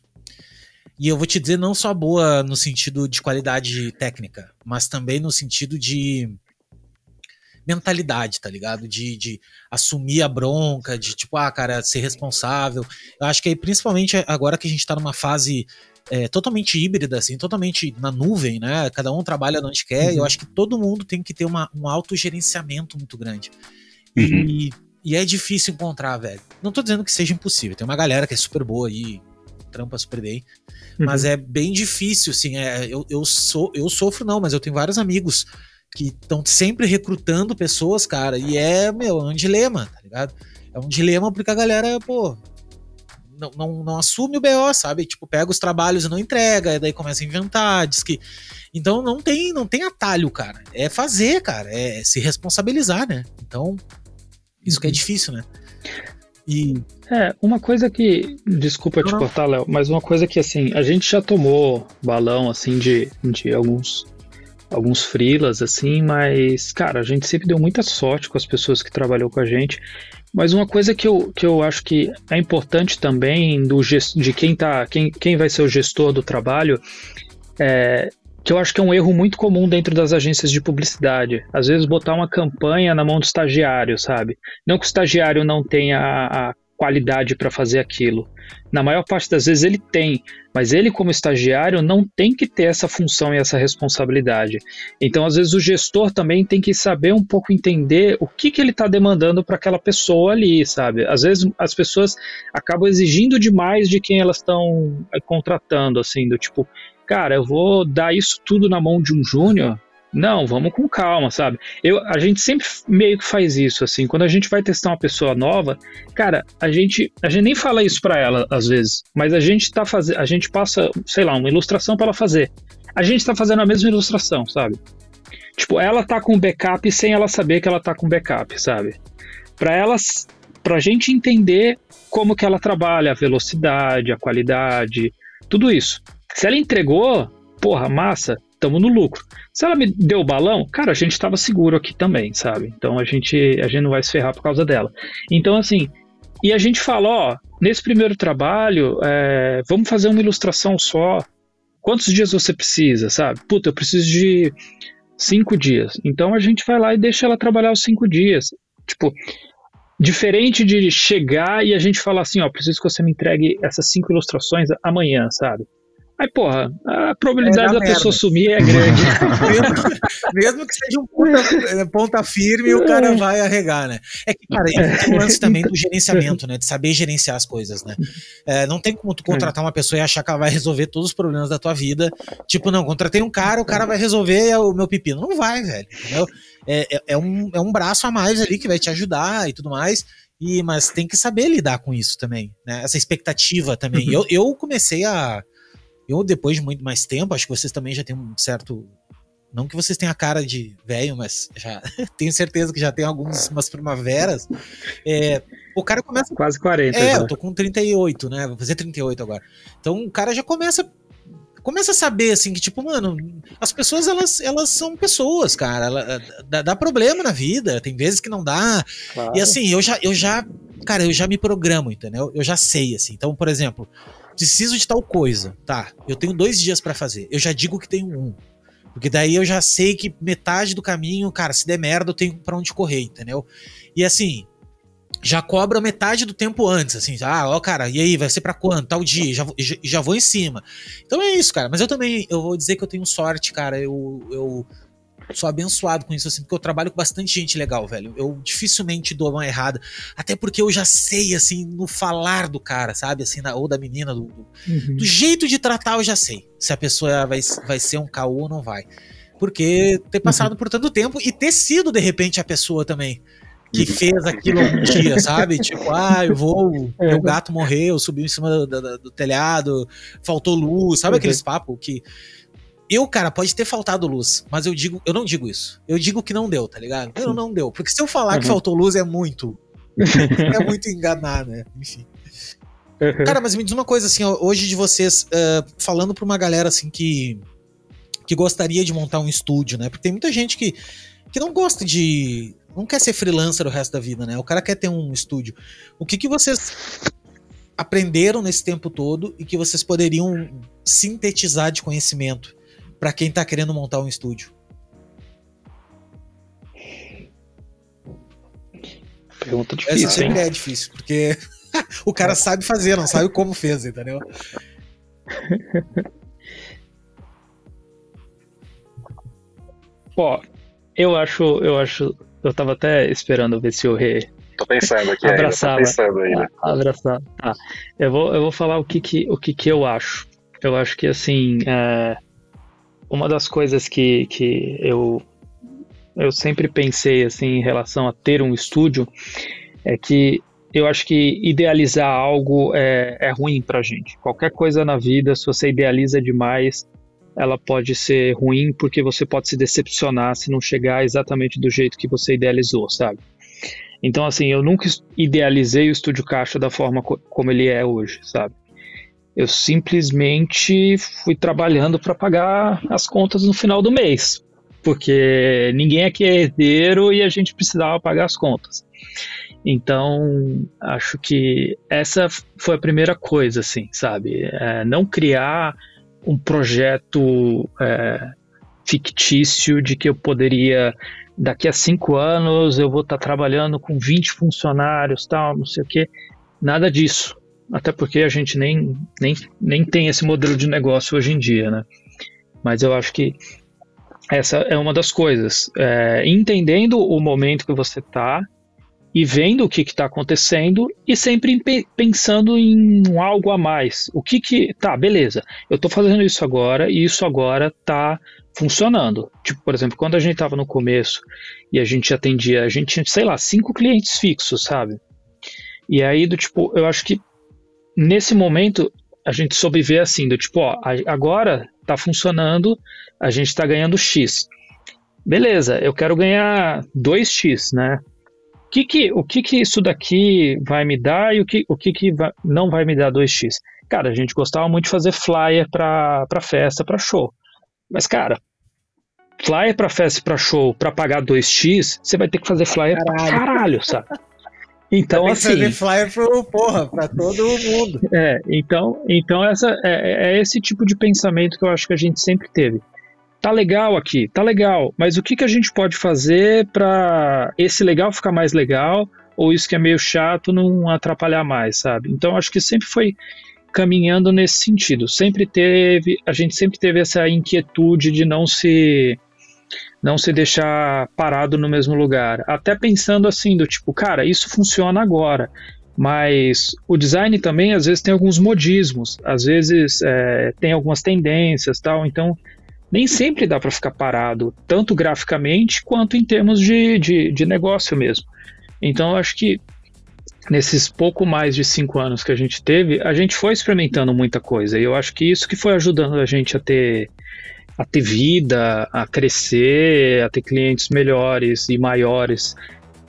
E eu vou te dizer, não só boa no sentido de qualidade técnica, mas também no sentido de mentalidade, tá ligado? De, de assumir a bronca, de tipo, ah, cara, ser responsável. Eu acho que aí, principalmente agora que a gente tá numa fase é, totalmente híbrida, assim, totalmente na nuvem, né? Cada um trabalha onde quer, uhum. eu acho que todo mundo tem que ter uma, um autogerenciamento muito grande. Uhum. E e é difícil encontrar, velho. Não tô dizendo que seja impossível. Tem uma galera que é super boa aí, trampa super bem. Uhum. Mas é bem difícil, assim. É, eu, eu, sou, eu sofro, não, mas eu tenho vários amigos que estão sempre recrutando pessoas, cara. E é, meu, é um dilema, tá ligado? É um dilema porque a galera, pô. não, não, não, assume o BO, sabe? Tipo, pega os trabalhos e não entrega, e daí começa a inventar, diz que. Então não tem, não tem atalho, cara. É fazer, cara. É se responsabilizar, né? Então, isso que é uhum. difícil, né? E. É, uma coisa que. Desculpa te cortar, Léo, mas uma coisa que assim, a gente já tomou balão assim de, de alguns alguns freelas, assim, mas, cara, a gente sempre deu muita sorte com as pessoas que trabalhou com a gente. Mas uma coisa que eu, que eu acho que é importante também do gest, de quem tá, quem, quem vai ser o gestor do trabalho, é, que eu acho que é um erro muito comum dentro das agências de publicidade. Às vezes botar uma campanha na mão do estagiário, sabe? Não que o estagiário não tenha a, a qualidade para fazer aquilo. Na maior parte das vezes ele tem, mas ele, como estagiário, não tem que ter essa função e essa responsabilidade. Então, às vezes, o gestor também tem que saber um pouco entender o que, que ele está demandando para aquela pessoa ali, sabe? Às vezes as pessoas acabam exigindo demais de quem elas estão eh, contratando, assim, do tipo, cara, eu vou dar isso tudo na mão de um júnior, não, vamos com calma, sabe? Eu, a gente sempre meio que faz isso, assim. Quando a gente vai testar uma pessoa nova, cara, a gente, a gente nem fala isso para ela às vezes, mas a gente tá fazendo, a gente passa, sei lá, uma ilustração para ela fazer. A gente tá fazendo a mesma ilustração, sabe? Tipo, ela tá com backup sem ela saber que ela tá com backup, sabe? Para elas, pra gente entender como que ela trabalha, a velocidade, a qualidade, tudo isso. Se ela entregou, porra, massa, estamos no lucro. Se ela me deu o balão, cara, a gente estava seguro aqui também, sabe? Então a gente, a gente não vai se ferrar por causa dela. Então, assim, e a gente fala, ó, nesse primeiro trabalho, é, vamos fazer uma ilustração só. Quantos dias você precisa, sabe? Puta, eu preciso de cinco dias. Então a gente vai lá e deixa ela trabalhar os cinco dias. Tipo, diferente de chegar e a gente falar assim, ó, preciso que você me entregue essas cinco ilustrações amanhã, sabe? Aí, porra, a probabilidade é da, da pessoa sumir é grande. <laughs> mesmo, mesmo, que seja um ponta, é, ponta, firme, o cara vai arregar, né? É que, cara, tem um lance também do gerenciamento, né? De saber gerenciar as coisas, né? É, não tem como tu contratar uma pessoa e achar que ela vai resolver todos os problemas da tua vida. Tipo, não, contratei um cara, o cara vai resolver o meu pepino. Não vai, velho. Entendeu? É, é, é, um, é um braço a mais ali que vai te ajudar e tudo mais. E, mas tem que saber lidar com isso também, né? Essa expectativa também. Uhum. Eu, eu comecei a eu, depois de muito mais tempo, acho que vocês também já têm um certo. Não que vocês tenham a cara de velho, mas já <laughs> tenho certeza que já tem algumas umas primaveras. É, o cara começa. Quase 40. É, já. eu tô com 38, né? Vou fazer 38 agora. Então o cara já começa começa a saber, assim, que, tipo, mano, as pessoas, elas, elas são pessoas, cara. Ela, dá, dá, problema na vida, tem vezes que não dá. Claro. E assim, eu já, eu já, cara, eu já me programo, entendeu? Eu já sei, assim. Então, por exemplo, preciso de tal coisa, tá? Eu tenho dois dias para fazer. Eu já digo que tenho um. Porque daí eu já sei que metade do caminho, cara, se der merda, eu tenho para onde correr, entendeu? E assim, já cobra metade do tempo antes, assim, ah, ó, cara, e aí, vai ser para quando? Tal dia, já, já, já, vou em cima. Então é isso, cara. Mas eu também, eu vou dizer que eu tenho sorte, cara. Eu, eu sou abençoado com isso, assim, porque eu trabalho com bastante gente legal, velho. Eu dificilmente dou uma errada. Até porque eu já sei, assim, no falar do cara, sabe? Assim, na, ou da menina, do, do, uhum. do, jeito de tratar, eu já sei. Se a pessoa vai, vai ser um caô ou não vai. Porque ter passado uhum. por tanto tempo e ter sido, de repente, a pessoa também que uhum. fez aquilo um dia, sabe? Tipo, ah, eu vou, <laughs> é. meu gato morreu, subiu em cima do, do, do telhado, faltou luz, sabe uhum. aqueles papos que eu, cara, pode ter faltado luz, mas eu digo, eu não digo isso. Eu digo que não deu, tá ligado? Eu não deu. Porque se eu falar uhum. que faltou luz é muito. <laughs> é muito enganar, né? Enfim. Uhum. Cara, mas me diz uma coisa assim, hoje de vocês, uh, falando pra uma galera assim que, que gostaria de montar um estúdio, né? Porque tem muita gente que, que não gosta de. não quer ser freelancer o resto da vida, né? O cara quer ter um estúdio. O que, que vocês aprenderam nesse tempo todo e que vocês poderiam sintetizar de conhecimento para quem tá querendo montar um estúdio? Pergunta difícil, Essa sempre hein? é difícil, porque <laughs> o cara sabe fazer, não sabe como fez, entendeu? <laughs> Ó, eu acho, eu acho, eu tava até esperando ver se o Rê Tô pensando aqui, abraçava, ainda, tô pensando ainda. Abraçar. Tá. Eu vou, eu vou falar o que que, o que que eu acho. Eu acho que assim, é, uma das coisas que, que eu, eu sempre pensei assim em relação a ter um estúdio é que eu acho que idealizar algo é, é ruim pra gente. Qualquer coisa na vida, se você idealiza demais, ela pode ser ruim porque você pode se decepcionar se não chegar exatamente do jeito que você idealizou, sabe? Então, assim, eu nunca idealizei o Estúdio Caixa da forma co como ele é hoje, sabe? Eu simplesmente fui trabalhando para pagar as contas no final do mês, porque ninguém aqui é herdeiro e a gente precisava pagar as contas. Então, acho que essa foi a primeira coisa, assim, sabe? É, não criar um projeto é, fictício de que eu poderia, daqui a cinco anos, eu vou estar trabalhando com 20 funcionários, tal, não sei o quê. Nada disso. Até porque a gente nem, nem, nem tem esse modelo de negócio hoje em dia, né? Mas eu acho que essa é uma das coisas. É, entendendo o momento que você está e vendo o que está acontecendo e sempre pensando em algo a mais. O que que. Tá, beleza. Eu estou fazendo isso agora e isso agora está funcionando. Tipo, por exemplo, quando a gente estava no começo e a gente atendia, a gente tinha, sei lá, cinco clientes fixos, sabe? E aí, do tipo, eu acho que nesse momento a gente soube ver assim, do tipo, ó, agora está funcionando, a gente está ganhando X. Beleza, eu quero ganhar 2x, né? que que, o que, que isso daqui vai me dar e o que, o que, que vai, não vai me dar 2x? Cara, a gente gostava muito de fazer flyer para festa, para show. Mas, cara, flyer para festa e para show para pagar 2x, você vai ter que fazer flyer caralho. pra caralho, sabe? <laughs> Então, tem assim. fazer flyer pro, porra, pra todo mundo. <laughs> É, então, então essa, é, é esse tipo de pensamento que eu acho que a gente sempre teve tá legal aqui, tá legal, mas o que, que a gente pode fazer para esse legal ficar mais legal ou isso que é meio chato não atrapalhar mais, sabe? Então acho que sempre foi caminhando nesse sentido. Sempre teve, a gente sempre teve essa inquietude de não se não se deixar parado no mesmo lugar. Até pensando assim do tipo, cara, isso funciona agora. Mas o design também às vezes tem alguns modismos, às vezes é, tem algumas tendências tal. Então nem sempre dá para ficar parado, tanto graficamente quanto em termos de, de, de negócio mesmo. Então, eu acho que nesses pouco mais de cinco anos que a gente teve, a gente foi experimentando muita coisa. E eu acho que isso que foi ajudando a gente a ter, a ter vida, a crescer, a ter clientes melhores e maiores.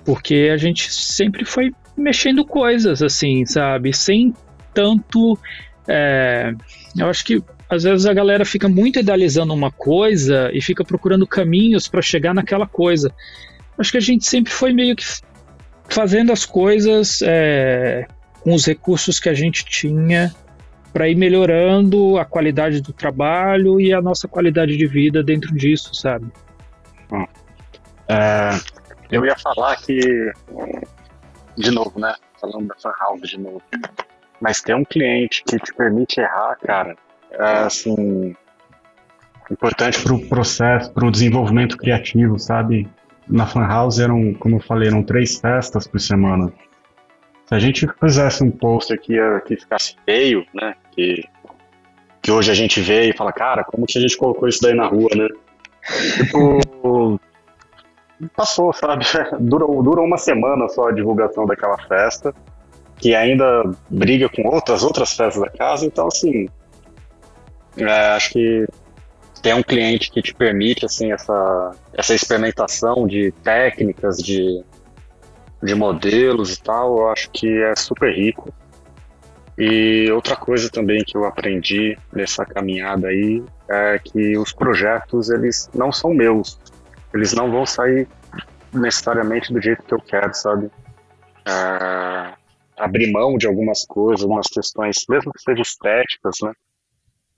Porque a gente sempre foi mexendo coisas, assim, sabe? Sem tanto. É, eu acho que às vezes a galera fica muito idealizando uma coisa e fica procurando caminhos para chegar naquela coisa. Acho que a gente sempre foi meio que fazendo as coisas é, com os recursos que a gente tinha para ir melhorando a qualidade do trabalho e a nossa qualidade de vida dentro disso, sabe? Hum. É, eu ia falar que, de novo, né? Falando da Fan House de novo. Mas ter um cliente que te permite errar, cara, é, assim, importante para o processo, para o desenvolvimento criativo, sabe? Na Fan House eram, como eu falei, eram três festas por semana. Se a gente fizesse um post aqui que ficasse feio, né? Que, que hoje a gente vê e fala, cara, como que a gente colocou isso daí na rua, né? Tipo, <laughs> passou, sabe? <laughs> Durou, durou uma semana só a divulgação daquela festa, que ainda briga com outras outras festas da casa, então assim, é, acho que ter um cliente que te permite assim essa, essa experimentação de técnicas, de, de modelos e tal, eu acho que é super rico. E outra coisa também que eu aprendi nessa caminhada aí é que os projetos eles não são meus, eles não vão sair necessariamente do jeito que eu quero, sabe? É, abrir mão de algumas coisas, algumas questões, mesmo que sejam estéticas, né?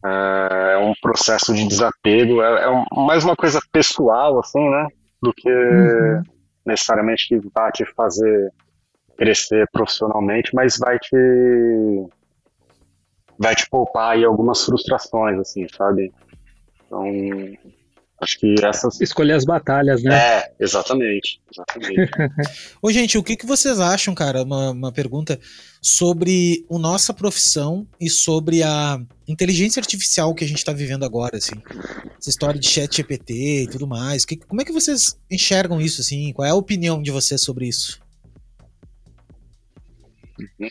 É, é um processo de desapego, é, é mais uma coisa pessoal, assim, né? Do que uhum. Necessariamente que vai te fazer crescer profissionalmente, mas vai te vai te poupar aí algumas frustrações, assim, sabe? Então, Acho que essas. Escolher as batalhas, né? É, exatamente. exatamente. <laughs> Ô, gente, o que, que vocês acham, cara? Uma, uma pergunta sobre a nossa profissão e sobre a inteligência artificial que a gente está vivendo agora, assim. Essa história de chat GPT e tudo mais. Que, como é que vocês enxergam isso, assim? Qual é a opinião de vocês sobre isso? Uhum.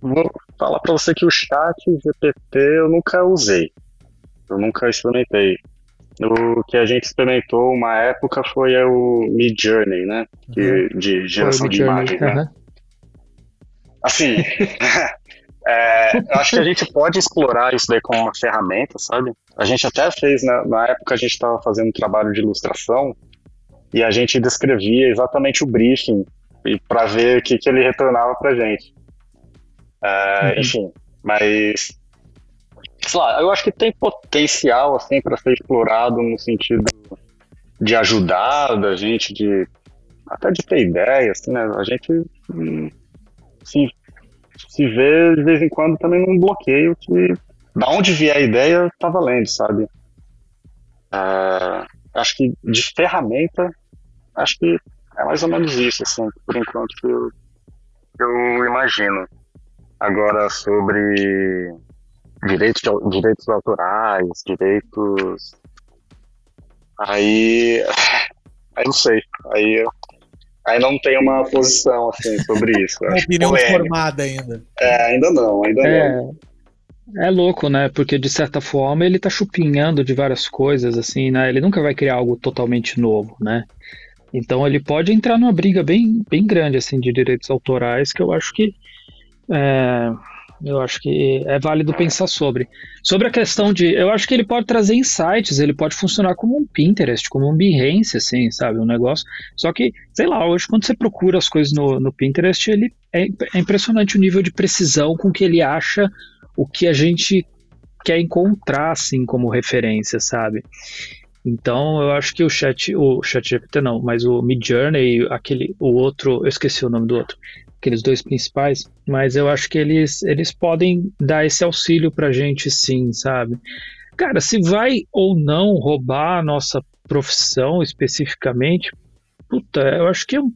Vou falar para você que o chat GPT eu nunca usei. Eu nunca experimentei. O que a gente experimentou uma época foi o Mid Journey, né? Que, uhum. De geração de imagem, né? Uhum. Assim, <laughs> é, eu acho que a gente pode explorar isso daí como uma ferramenta, sabe? A gente até fez, na, na época a gente estava fazendo um trabalho de ilustração e a gente descrevia exatamente o briefing para ver o que, que ele retornava para gente. É, uhum. Enfim, mas sei lá, eu acho que tem potencial assim para ser explorado no sentido de ajudar da gente, de até de ter ideias, assim, né? A gente assim, se vê de vez em quando também num bloqueio que da onde vier a ideia tá valendo, sabe? Uh, acho que de ferramenta, acho que é mais ou menos isso, assim, por enquanto que eu, eu imagino. Agora sobre direitos, de, direitos autorais, direitos. Aí. Aí não sei. Aí, aí não tem uma posição assim sobre isso. Uma opinião formada ainda. É, ainda não, ainda é, não. É louco, né? Porque de certa forma ele tá chupinhando de várias coisas, assim, né? Ele nunca vai criar algo totalmente novo, né? Então ele pode entrar numa briga bem, bem grande, assim, de direitos autorais, que eu acho que é, eu acho que é válido pensar sobre. Sobre a questão de. Eu acho que ele pode trazer insights, ele pode funcionar como um Pinterest, como um Behance, assim, sabe? Um negócio. Só que, sei lá, hoje quando você procura as coisas no, no Pinterest, ele é, é impressionante o nível de precisão com que ele acha o que a gente quer encontrar, assim, como referência, sabe? Então, eu acho que o chat, o chat GPT não, mas o Midjourney, aquele, o outro, eu esqueci o nome do outro, aqueles dois principais, mas eu acho que eles, eles podem dar esse auxílio pra gente sim, sabe? Cara, se vai ou não roubar a nossa profissão especificamente, puta, eu acho que é um,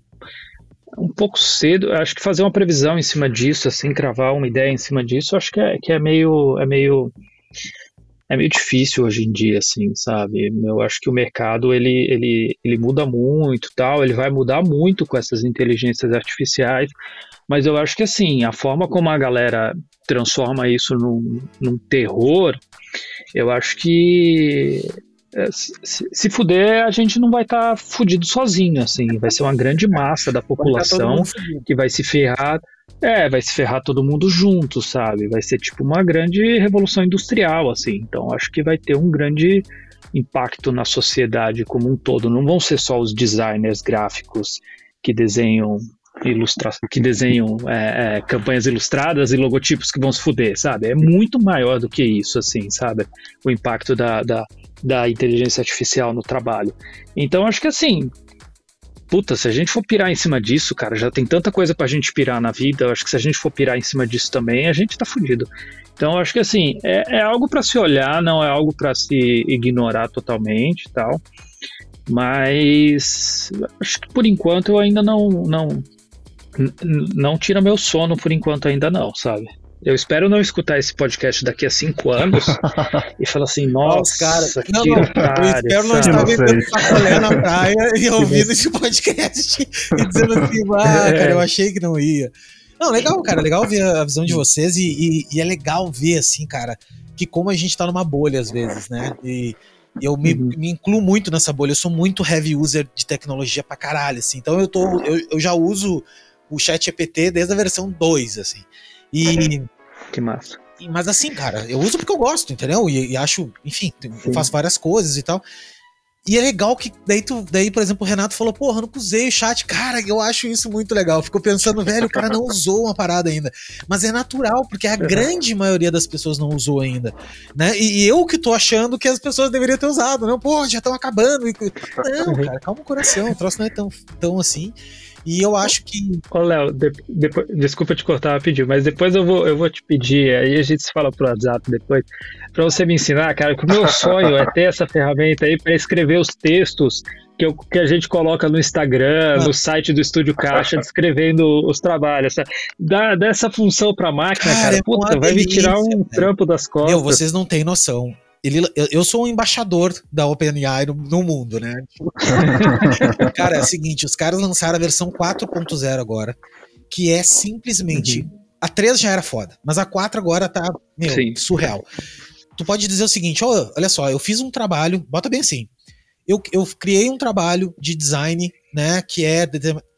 um pouco cedo, acho que fazer uma previsão em cima disso, assim, cravar uma ideia em cima disso, acho que é, que é meio, é meio é meio difícil hoje em dia, assim, sabe? Eu acho que o mercado ele, ele, ele muda muito, tal, ele vai mudar muito com essas inteligências artificiais, mas eu acho que assim, a forma como a galera transforma isso num, num terror, eu acho que é, se, se fuder, a gente não vai estar tá fudido sozinho, assim, vai ser uma grande massa da população que vai se ferrar é, vai se ferrar todo mundo junto, sabe? Vai ser tipo uma grande revolução industrial, assim. Então acho que vai ter um grande impacto na sociedade como um todo. Não vão ser só os designers gráficos que desenham ilustra que desenham é, é, campanhas ilustradas e logotipos que vão se fuder, sabe? É muito maior do que isso, assim, sabe? O impacto da, da, da inteligência artificial no trabalho. Então, acho que assim, puta, se a gente for pirar em cima disso, cara, já tem tanta coisa pra gente pirar na vida, eu acho que se a gente for pirar em cima disso também, a gente tá fudido. Então, eu acho que assim, é, é algo para se olhar, não é algo para se ignorar totalmente tal. Mas acho que por enquanto eu ainda não não não tira meu sono por enquanto ainda não, sabe? Eu espero não escutar esse podcast daqui a cinco anos <laughs> e falar assim, nossa, cara, não, não, eu espero não estar vendo sacolé na praia e <laughs> ouvindo esse podcast e dizendo assim, ah, é. cara, eu achei que não ia. Não, legal, cara, legal ver a visão de vocês e, e, e, é legal ver, assim, cara, que como a gente tá numa bolha às vezes, né? E, e eu me, uhum. me, incluo muito nessa bolha, eu sou muito heavy user de tecnologia pra caralho, assim, então eu, tô, eu, eu já uso o chat GPT desde a versão 2, assim. E. Que massa. Mas assim, cara, eu uso porque eu gosto, entendeu? E, e acho, enfim, eu faço várias coisas e tal. E é legal que daí, tu, daí, por exemplo, o Renato falou, porra, eu nunca usei o chat. Cara, eu acho isso muito legal. Fico pensando, velho, o cara não usou uma parada ainda. Mas é natural, porque a grande maioria das pessoas não usou ainda. Né? E, e eu que tô achando que as pessoas deveriam ter usado, não? Pô, já estão acabando. <laughs> Não, cara, calma o coração, o troço não é tão, tão assim. E eu acho que. Ô, Léo, de, depois, desculpa te cortar rapidinho, mas depois eu vou, eu vou te pedir, aí a gente se fala pro WhatsApp depois, pra você me ensinar, cara, que o meu sonho é ter essa ferramenta aí para escrever os textos que, eu, que a gente coloca no Instagram, ah. no site do Estúdio Caixa, descrevendo os trabalhos. Dá, dá essa função pra máquina, cara. cara é Puta, vai delícia, me tirar um trampo das costas. Meu, vocês não têm noção. Ele, eu, sou um embaixador da OpenAI no, no mundo, né? <laughs> cara, é o seguinte, os caras lançaram a versão 4.0 agora, que é simplesmente. Uhum. A 3 já era foda, mas a 4 agora tá, meu, Sim. surreal. Tu pode dizer o seguinte: oh, olha só, eu fiz um trabalho, bota bem assim. Eu, eu criei um trabalho de design, né, que é.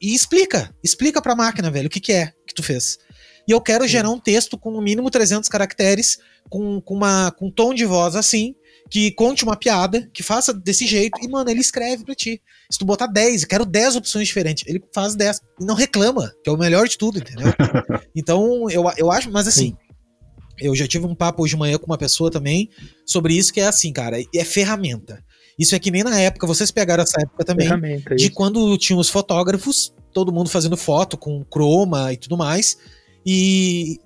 E explica, explica pra máquina, velho, o que, que é que tu fez. E eu quero gerar um texto com no mínimo 300 caracteres, com, com, uma, com um tom de voz assim, que conte uma piada, que faça desse jeito, e, mano, ele escreve pra ti. Se tu botar 10, eu quero 10 opções diferentes, ele faz 10 e não reclama, que é o melhor de tudo, entendeu? <laughs> então, eu, eu acho, mas assim, Sim. eu já tive um papo hoje de manhã com uma pessoa também sobre isso, que é assim, cara, é ferramenta. Isso é que nem na época, vocês pegaram essa época também, de quando tinha os fotógrafos, todo mundo fazendo foto com croma e tudo mais, e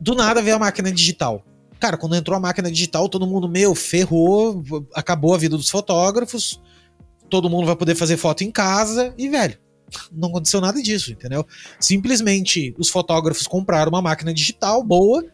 do nada veio a máquina digital. Cara, quando entrou a máquina digital, todo mundo, meu, ferrou, acabou a vida dos fotógrafos, todo mundo vai poder fazer foto em casa, e, velho, não aconteceu nada disso, entendeu? Simplesmente os fotógrafos compraram uma máquina digital boa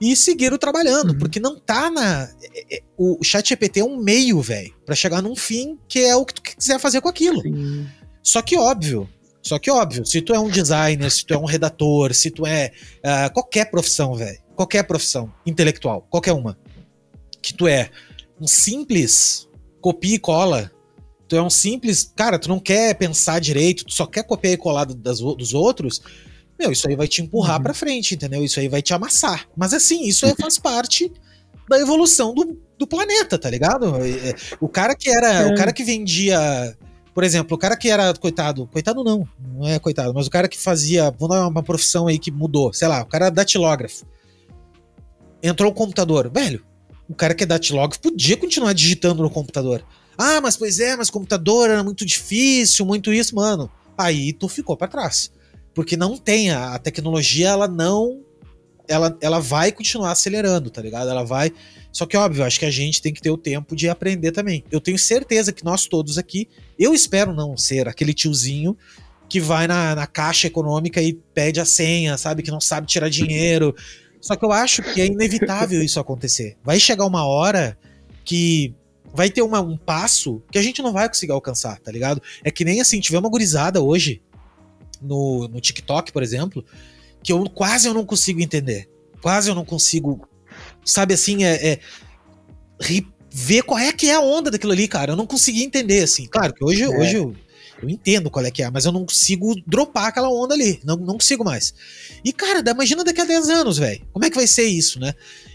e seguiram trabalhando, uhum. porque não tá na. É, é, o chat GPT é um meio, velho, para chegar num fim que é o que tu quiser fazer com aquilo. Sim. Só que óbvio, só que óbvio, se tu é um designer, se tu é um redator, se tu é uh, qualquer profissão, velho, qualquer profissão intelectual, qualquer uma, que tu é um simples copia e cola, tu é um simples, cara, tu não quer pensar direito, tu só quer copiar e colar das, dos outros, meu, isso aí vai te empurrar uhum. pra frente, entendeu? Isso aí vai te amassar. Mas assim, isso aí faz parte da evolução do, do planeta, tá ligado? É, o cara que era, é. o cara que vendia por exemplo, o cara que era coitado, coitado não, não é coitado, mas o cara que fazia, vamos dar uma profissão aí que mudou, sei lá, o cara datilógrafo. Entrou o computador, velho. O cara que é datilógrafo podia continuar digitando no computador. Ah, mas pois é, mas computador era muito difícil, muito isso, mano. Aí tu ficou para trás. Porque não tem a, a tecnologia, ela não ela, ela vai continuar acelerando, tá ligado? Ela vai só que, óbvio, acho que a gente tem que ter o tempo de aprender também. Eu tenho certeza que nós todos aqui, eu espero não ser aquele tiozinho que vai na, na caixa econômica e pede a senha, sabe? Que não sabe tirar dinheiro. Só que eu acho que é inevitável isso acontecer. Vai chegar uma hora que vai ter uma, um passo que a gente não vai conseguir alcançar, tá ligado? É que nem assim, tiver uma gurizada hoje no, no TikTok, por exemplo, que eu quase eu não consigo entender. Quase eu não consigo sabe assim, é, é ver qual é que é a onda daquilo ali, cara. Eu não consegui entender, assim. Claro que hoje, é. hoje eu, eu entendo qual é que é, mas eu não consigo dropar aquela onda ali. Não, não consigo mais. E, cara, imagina daqui a 10 anos, velho. Como é que vai ser isso, né?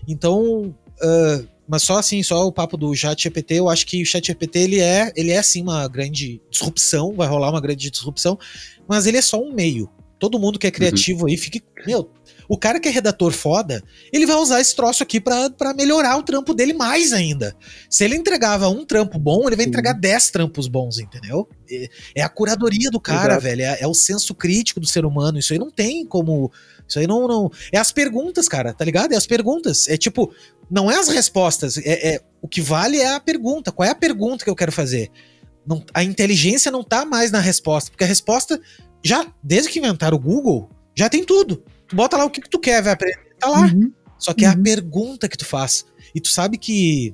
Então. Uh, mas só assim, só o papo do chat GPT, eu acho que o chat GPT ele é, ele é sim uma grande disrupção, vai rolar uma grande disrupção, mas ele é só um meio. Todo mundo que é criativo uhum. aí fique, meu, o cara que é redator foda, ele vai usar esse troço aqui para melhorar o trampo dele mais ainda. Se ele entregava um trampo bom, ele vai entregar 10 trampos bons, entendeu? É, é a curadoria do cara, Exato. velho. É, é, o senso crítico do ser humano. Isso aí não tem como. Isso aí não, não. É as perguntas, cara, tá ligado? É as perguntas. É tipo, não é as respostas. É, é o que vale é a pergunta. Qual é a pergunta que eu quero fazer? Não, a inteligência não tá mais na resposta, porque a resposta já, desde que inventaram o Google, já tem tudo. Tu bota lá o que, que tu quer, vai aprender, tá lá. Uhum. Só que uhum. é a uhum. pergunta que tu faz. E tu sabe que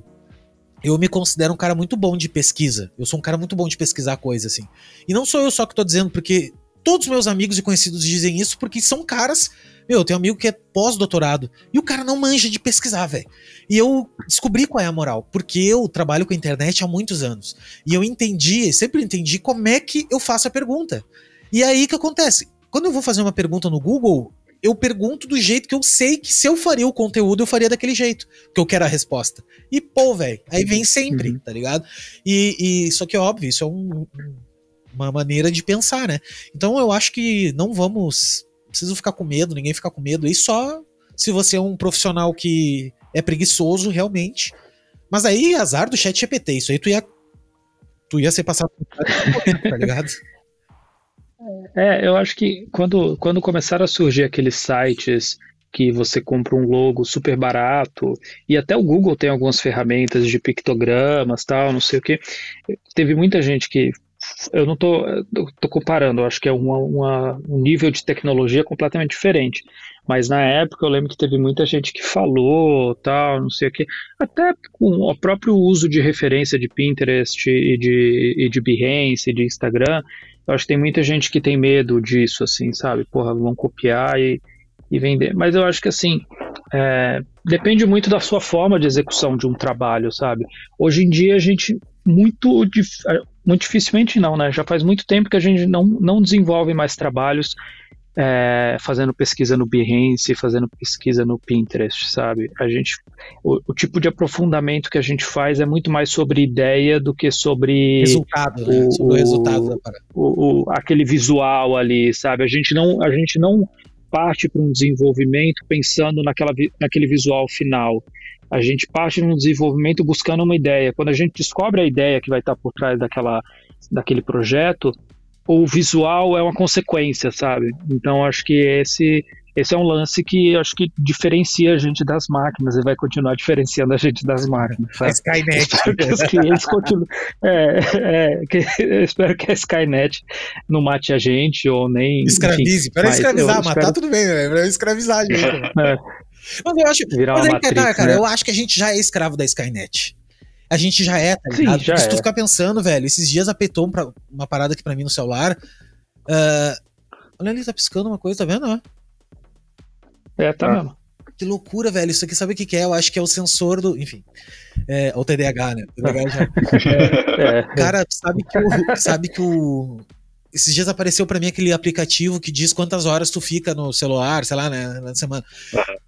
eu me considero um cara muito bom de pesquisa. Eu sou um cara muito bom de pesquisar coisas, assim. E não sou eu só que tô dizendo, porque todos meus amigos e conhecidos dizem isso, porque são caras. Meu, eu tenho um amigo que é pós-doutorado. E o cara não manja de pesquisar, velho. E eu descobri qual é a moral. Porque eu trabalho com a internet há muitos anos. E eu entendi, sempre entendi como é que eu faço a pergunta. E aí que acontece? Quando eu vou fazer uma pergunta no Google, eu pergunto do jeito que eu sei que se eu faria o conteúdo, eu faria daquele jeito, que eu quero a resposta. E, pô, velho, aí vem sempre, uhum. tá ligado? E, e só que é óbvio, isso é um, uma maneira de pensar, né? Então eu acho que não vamos. Preciso ficar com medo, ninguém ficar com medo. E só se você é um profissional que é preguiçoso, realmente. Mas aí, azar do chat GPT, isso aí tu ia. Tu ia ser passado <laughs> tá ligado? É, eu acho que quando, quando começaram a surgir aqueles sites que você compra um logo super barato, e até o Google tem algumas ferramentas de pictogramas, tal, não sei o que, teve muita gente que eu não tô comparando, acho que é uma, uma, um nível de tecnologia completamente diferente. Mas na época eu lembro que teve muita gente que falou, tal, não sei o que, até com o próprio uso de referência de Pinterest e de, e de Behance e de Instagram, Eu acho que tem muita gente que tem medo disso, assim, sabe? Porra, vão copiar e, e vender. Mas eu acho que, assim, é, depende muito da sua forma de execução de um trabalho, sabe? Hoje em dia a gente muito, muito dificilmente não, né? Já faz muito tempo que a gente não, não desenvolve mais trabalhos é, fazendo pesquisa no Behance, fazendo pesquisa no Pinterest, sabe? A gente, o, o, tipo de aprofundamento que a gente faz é muito mais sobre ideia do que sobre resultado, né? o, né? sobre o, resultado da parada. O, o, aquele visual ali, sabe? A gente não, a gente não parte para um desenvolvimento pensando naquela, naquele visual final. A gente parte no desenvolvimento buscando uma ideia. Quando a gente descobre a ideia que vai estar por trás daquela, daquele projeto, o visual é uma consequência, sabe? Então acho que esse esse é um lance que acho que diferencia a gente das máquinas e vai continuar diferenciando a gente das máquinas. Sabe? A Skynet. <laughs> Espero que os clientes continuem. É, é, que, <laughs> espero que a Skynet não mate a gente ou nem. Escravize. Para escravizar, matar espero... tudo bem, né? Para escravizar a gente. <laughs> É. Mas eu acho, Virar mas aí, Matrix, tá, cara, né? eu acho que a gente já é escravo da Skynet. A gente já é, tá ligado? Sim, já Se é. tu ficar pensando, velho, esses dias apertou uma, uma parada aqui pra mim no celular. Uh, olha ali, tá piscando uma coisa, tá vendo? Né? É, tá ah. mesmo. Que loucura, velho. Isso aqui sabe o que, que é? Eu acho que é o sensor do. Enfim. É, o TDAH, né? O TDAH já. É, <laughs> é. Cara, sabe que o. Sabe que o. Esses dias apareceu para mim aquele aplicativo que diz quantas horas tu fica no celular, sei lá, né, na semana.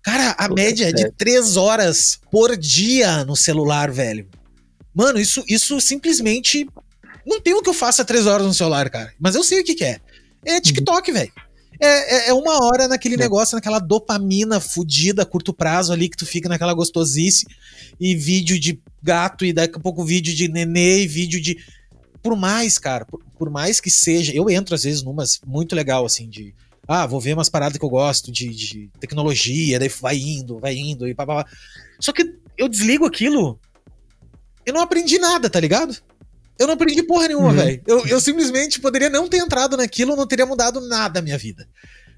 Cara, a média é de três horas por dia no celular, velho. Mano, isso, isso simplesmente. Não tem o que eu faça três horas no celular, cara. Mas eu sei o que, que é. É TikTok, velho. É, é, é, uma hora naquele negócio, naquela dopamina fudida, curto prazo ali, que tu fica naquela gostosice, e vídeo de gato, e daqui a pouco vídeo de nenê, e vídeo de. Por mais, cara, por, por mais que seja. Eu entro às vezes numas muito legal, assim, de. Ah, vou ver umas paradas que eu gosto de, de tecnologia, daí vai indo, vai indo, e papá. Só que eu desligo aquilo eu não aprendi nada, tá ligado? Eu não aprendi porra nenhuma, uhum. velho. Eu, eu simplesmente poderia não ter entrado naquilo, não teria mudado nada a minha vida.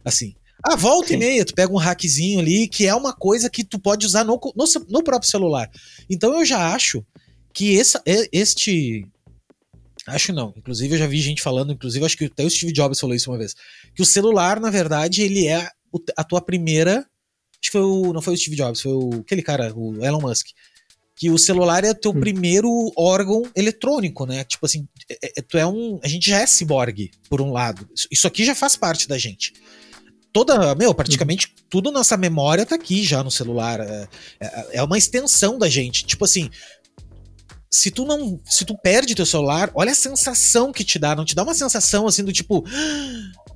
Assim. Ah, volta Sim. e meia, tu pega um hackzinho ali, que é uma coisa que tu pode usar no, no, no próprio celular. Então eu já acho que essa, este. Acho não. Inclusive, eu já vi gente falando, inclusive, acho que até o Steve Jobs falou isso uma vez. Que o celular, na verdade, ele é a tua primeira. Acho que foi o. Não foi o Steve Jobs, foi o, aquele cara, o Elon Musk que o celular é teu hum. primeiro órgão eletrônico, né? Tipo assim, é, é, tu é um. A gente já é ciborgue, por um lado. Isso aqui já faz parte da gente. Toda, meu, praticamente uhum. tudo nossa memória tá aqui já no celular. É, é, é uma extensão da gente. Tipo assim, se tu não. Se tu perde teu celular, olha a sensação que te dá. Não te dá uma sensação assim do tipo.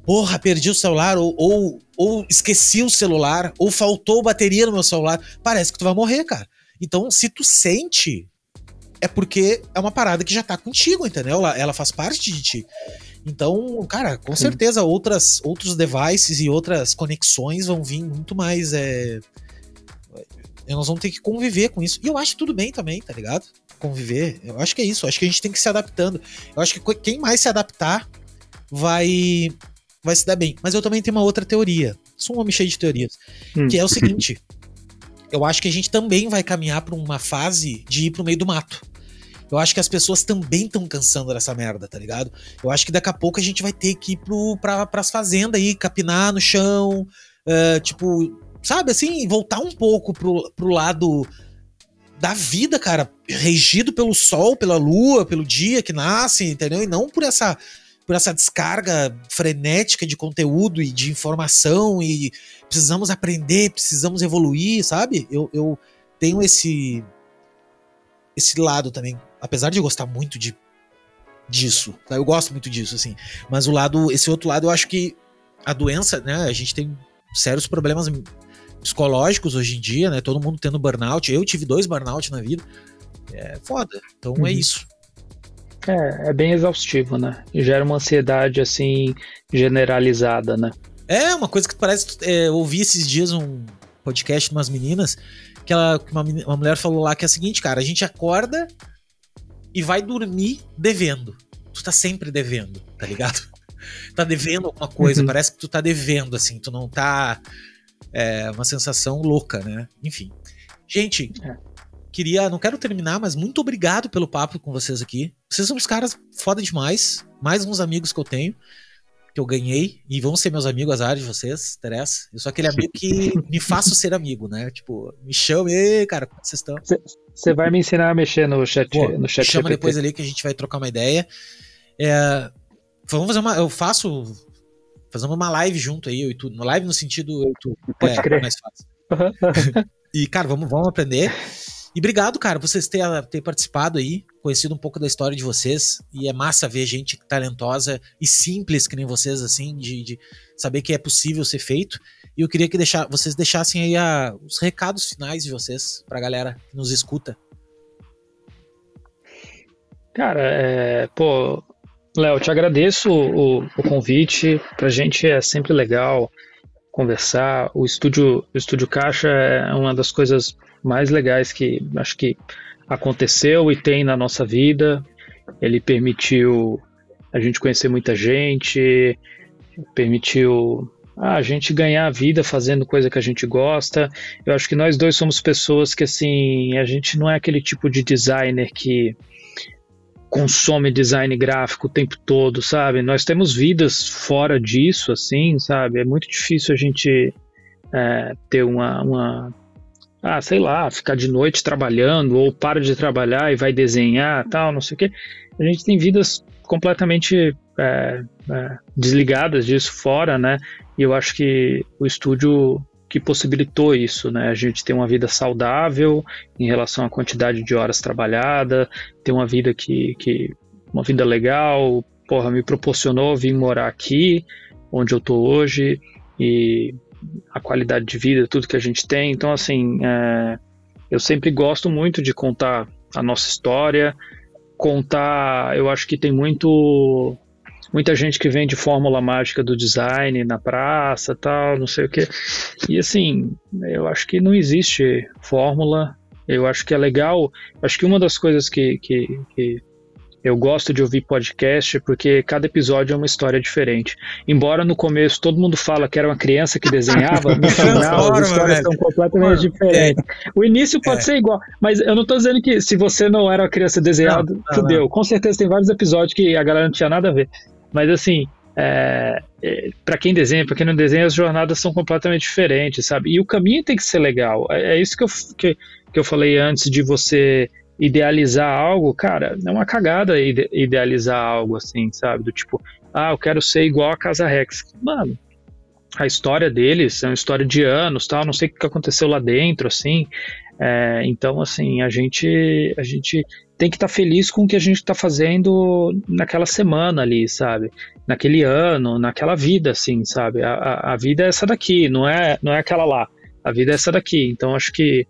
Porra, perdi o celular, ou, ou, ou esqueci o celular, ou faltou bateria no meu celular. Parece que tu vai morrer, cara. Então, se tu sente, é porque é uma parada que já tá contigo, entendeu? Ela, ela faz parte de ti. Então, cara, com certeza outras, outros devices e outras conexões vão vir muito mais. É... Nós vamos ter que conviver com isso. E eu acho tudo bem também, tá ligado? Conviver. Eu acho que é isso. Eu acho que a gente tem que se adaptando. Eu acho que quem mais se adaptar vai vai se dar bem. Mas eu também tenho uma outra teoria. Sou um homem cheio de teorias. Hum. Que é o <laughs> seguinte: eu acho que a gente também vai caminhar para uma fase de ir pro meio do mato. Eu acho que as pessoas também estão cansando dessa merda, tá ligado? Eu acho que daqui a pouco a gente vai ter que ir pro, pra, pras fazendas aí, capinar no chão, uh, tipo, sabe assim, voltar um pouco pro, pro lado da vida, cara, regido pelo sol, pela lua, pelo dia que nasce, entendeu? E não por essa por essa descarga frenética de conteúdo e de informação e precisamos aprender, precisamos evoluir, sabe? Eu, eu tenho esse esse lado também, apesar de eu gostar muito de disso, tá? eu gosto muito disso, assim. Mas o lado, esse outro lado, eu acho que a doença, né? A gente tem sérios problemas psicológicos hoje em dia, né? Todo mundo tendo burnout. Eu tive dois burnout na vida. É foda. Então é uhum. é isso. É, é bem exaustivo, né? E gera uma ansiedade, assim, generalizada, né? É, uma coisa que parece. É, eu ouvi esses dias um podcast de umas meninas que ela, uma, uma mulher falou lá que é o seguinte, cara, a gente acorda e vai dormir devendo. Tu tá sempre devendo, tá ligado? <laughs> tá devendo alguma coisa, uhum. parece que tu tá devendo, assim, tu não tá. É uma sensação louca, né? Enfim. Gente, é queria, não quero terminar, mas muito obrigado pelo papo com vocês aqui. Vocês são uns caras foda demais, mais uns amigos que eu tenho que eu ganhei e vão ser meus amigos, áreas de vocês, interessa. Eu sou aquele amigo que me faço ser amigo, né? Tipo, me chame, ei, cara, como vocês estão? Você vai me ensinar a mexer no chat, Pô, no chat chama GPT. depois ali que a gente vai trocar uma ideia. É, vamos fazer uma, eu faço fazendo uma live junto aí, eu e tu, uma live no sentido eu e tu, Pode é, crer. mais fácil. e cara, vamos, vamos aprender. E obrigado, cara, por vocês terem ter participado aí, conhecido um pouco da história de vocês. E é massa ver gente talentosa e simples que nem vocês, assim, de, de saber que é possível ser feito. E eu queria que deixar, vocês deixassem aí a, os recados finais de vocês pra galera que nos escuta. Cara, é, pô, Léo, te agradeço o, o, convite. Pra gente é sempre legal conversar. O estúdio, o estúdio Caixa é uma das coisas mais legais que acho que aconteceu e tem na nossa vida. Ele permitiu a gente conhecer muita gente, permitiu a gente ganhar a vida fazendo coisa que a gente gosta. Eu acho que nós dois somos pessoas que assim, a gente não é aquele tipo de designer que consome design gráfico o tempo todo, sabe? Nós temos vidas fora disso, assim, sabe? É muito difícil a gente é, ter uma, uma ah, sei lá, ficar de noite trabalhando ou para de trabalhar e vai desenhar, tal, não sei o quê. A gente tem vidas completamente é, é, desligadas disso fora, né? E eu acho que o estúdio que possibilitou isso, né? A gente ter uma vida saudável em relação à quantidade de horas trabalhada, ter uma vida que, que uma vida legal, porra, me proporcionou vir morar aqui, onde eu tô hoje e a qualidade de vida, tudo que a gente tem. Então, assim, é, eu sempre gosto muito de contar a nossa história, contar. Eu acho que tem muito muita gente que vem de fórmula mágica do design na praça, tal, não sei o que. E assim, eu acho que não existe fórmula. Eu acho que é legal. Acho que uma das coisas que, que, que eu gosto de ouvir podcast porque cada episódio é uma história diferente. Embora no começo todo mundo fala que era uma criança que desenhava, <laughs> no final as histórias são completamente Mano, diferentes. É. O início pode é. ser igual, mas eu não estou dizendo que se você não era uma criança desenhada, fudeu. Com certeza tem vários episódios que a galera não tinha nada a ver. Mas assim, é, é, para quem desenha, para quem não desenha, as jornadas são completamente diferentes, sabe? E o caminho tem que ser legal. É, é isso que eu, que, que eu falei antes de você idealizar algo, cara, é uma cagada ide idealizar algo assim, sabe? Do tipo, ah, eu quero ser igual a Casa Rex. Mano, a história deles é uma história de anos, tal, não sei o que aconteceu lá dentro, assim. É, então, assim, a gente, a gente tem que estar tá feliz com o que a gente está fazendo naquela semana ali, sabe? Naquele ano, naquela vida, assim, sabe? A, a, vida é essa daqui, não é, não é aquela lá. A vida é essa daqui. Então, acho que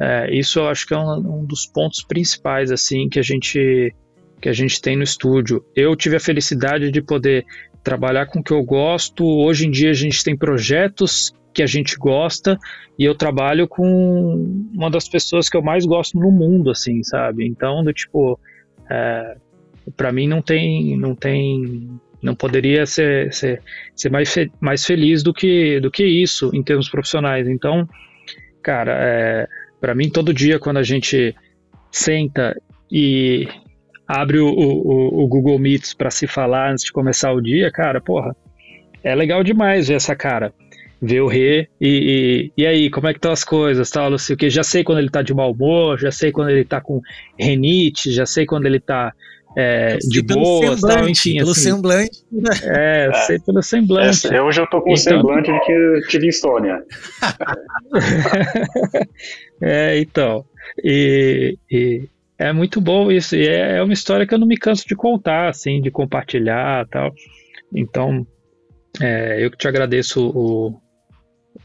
é, isso acho que é um, um, dos pontos principais assim que a gente que a gente tem no estúdio. Eu tive a felicidade de poder trabalhar com o que eu gosto. Hoje em dia a gente tem projetos que a gente gosta e eu trabalho com uma das pessoas que eu mais gosto no mundo, assim, sabe? Então, do tipo, é, para mim não tem, não tem, não poderia ser, ser, ser mais, fe, mais feliz do que, do que isso em termos profissionais. Então, cara, é, para mim, todo dia, quando a gente senta e abre o, o, o Google Meets para se falar antes de começar o dia, cara, porra, é legal demais ver essa cara. Ver o Rê e, e, e aí, como é que estão as coisas, tal, não sei o que. Já sei quando ele tá de mau humor, já sei quando ele tá com renite, já sei quando ele tá é, de boa, tal, enfim. Pelo assim, semblante. É, é, sei pelo semblante. É, hoje eu tô com então, semblante de que eu tive insônia. é, então. E, e, é muito bom isso. E é, é uma história que eu não me canso de contar, assim, de compartilhar tal. Então, é, eu que te agradeço o,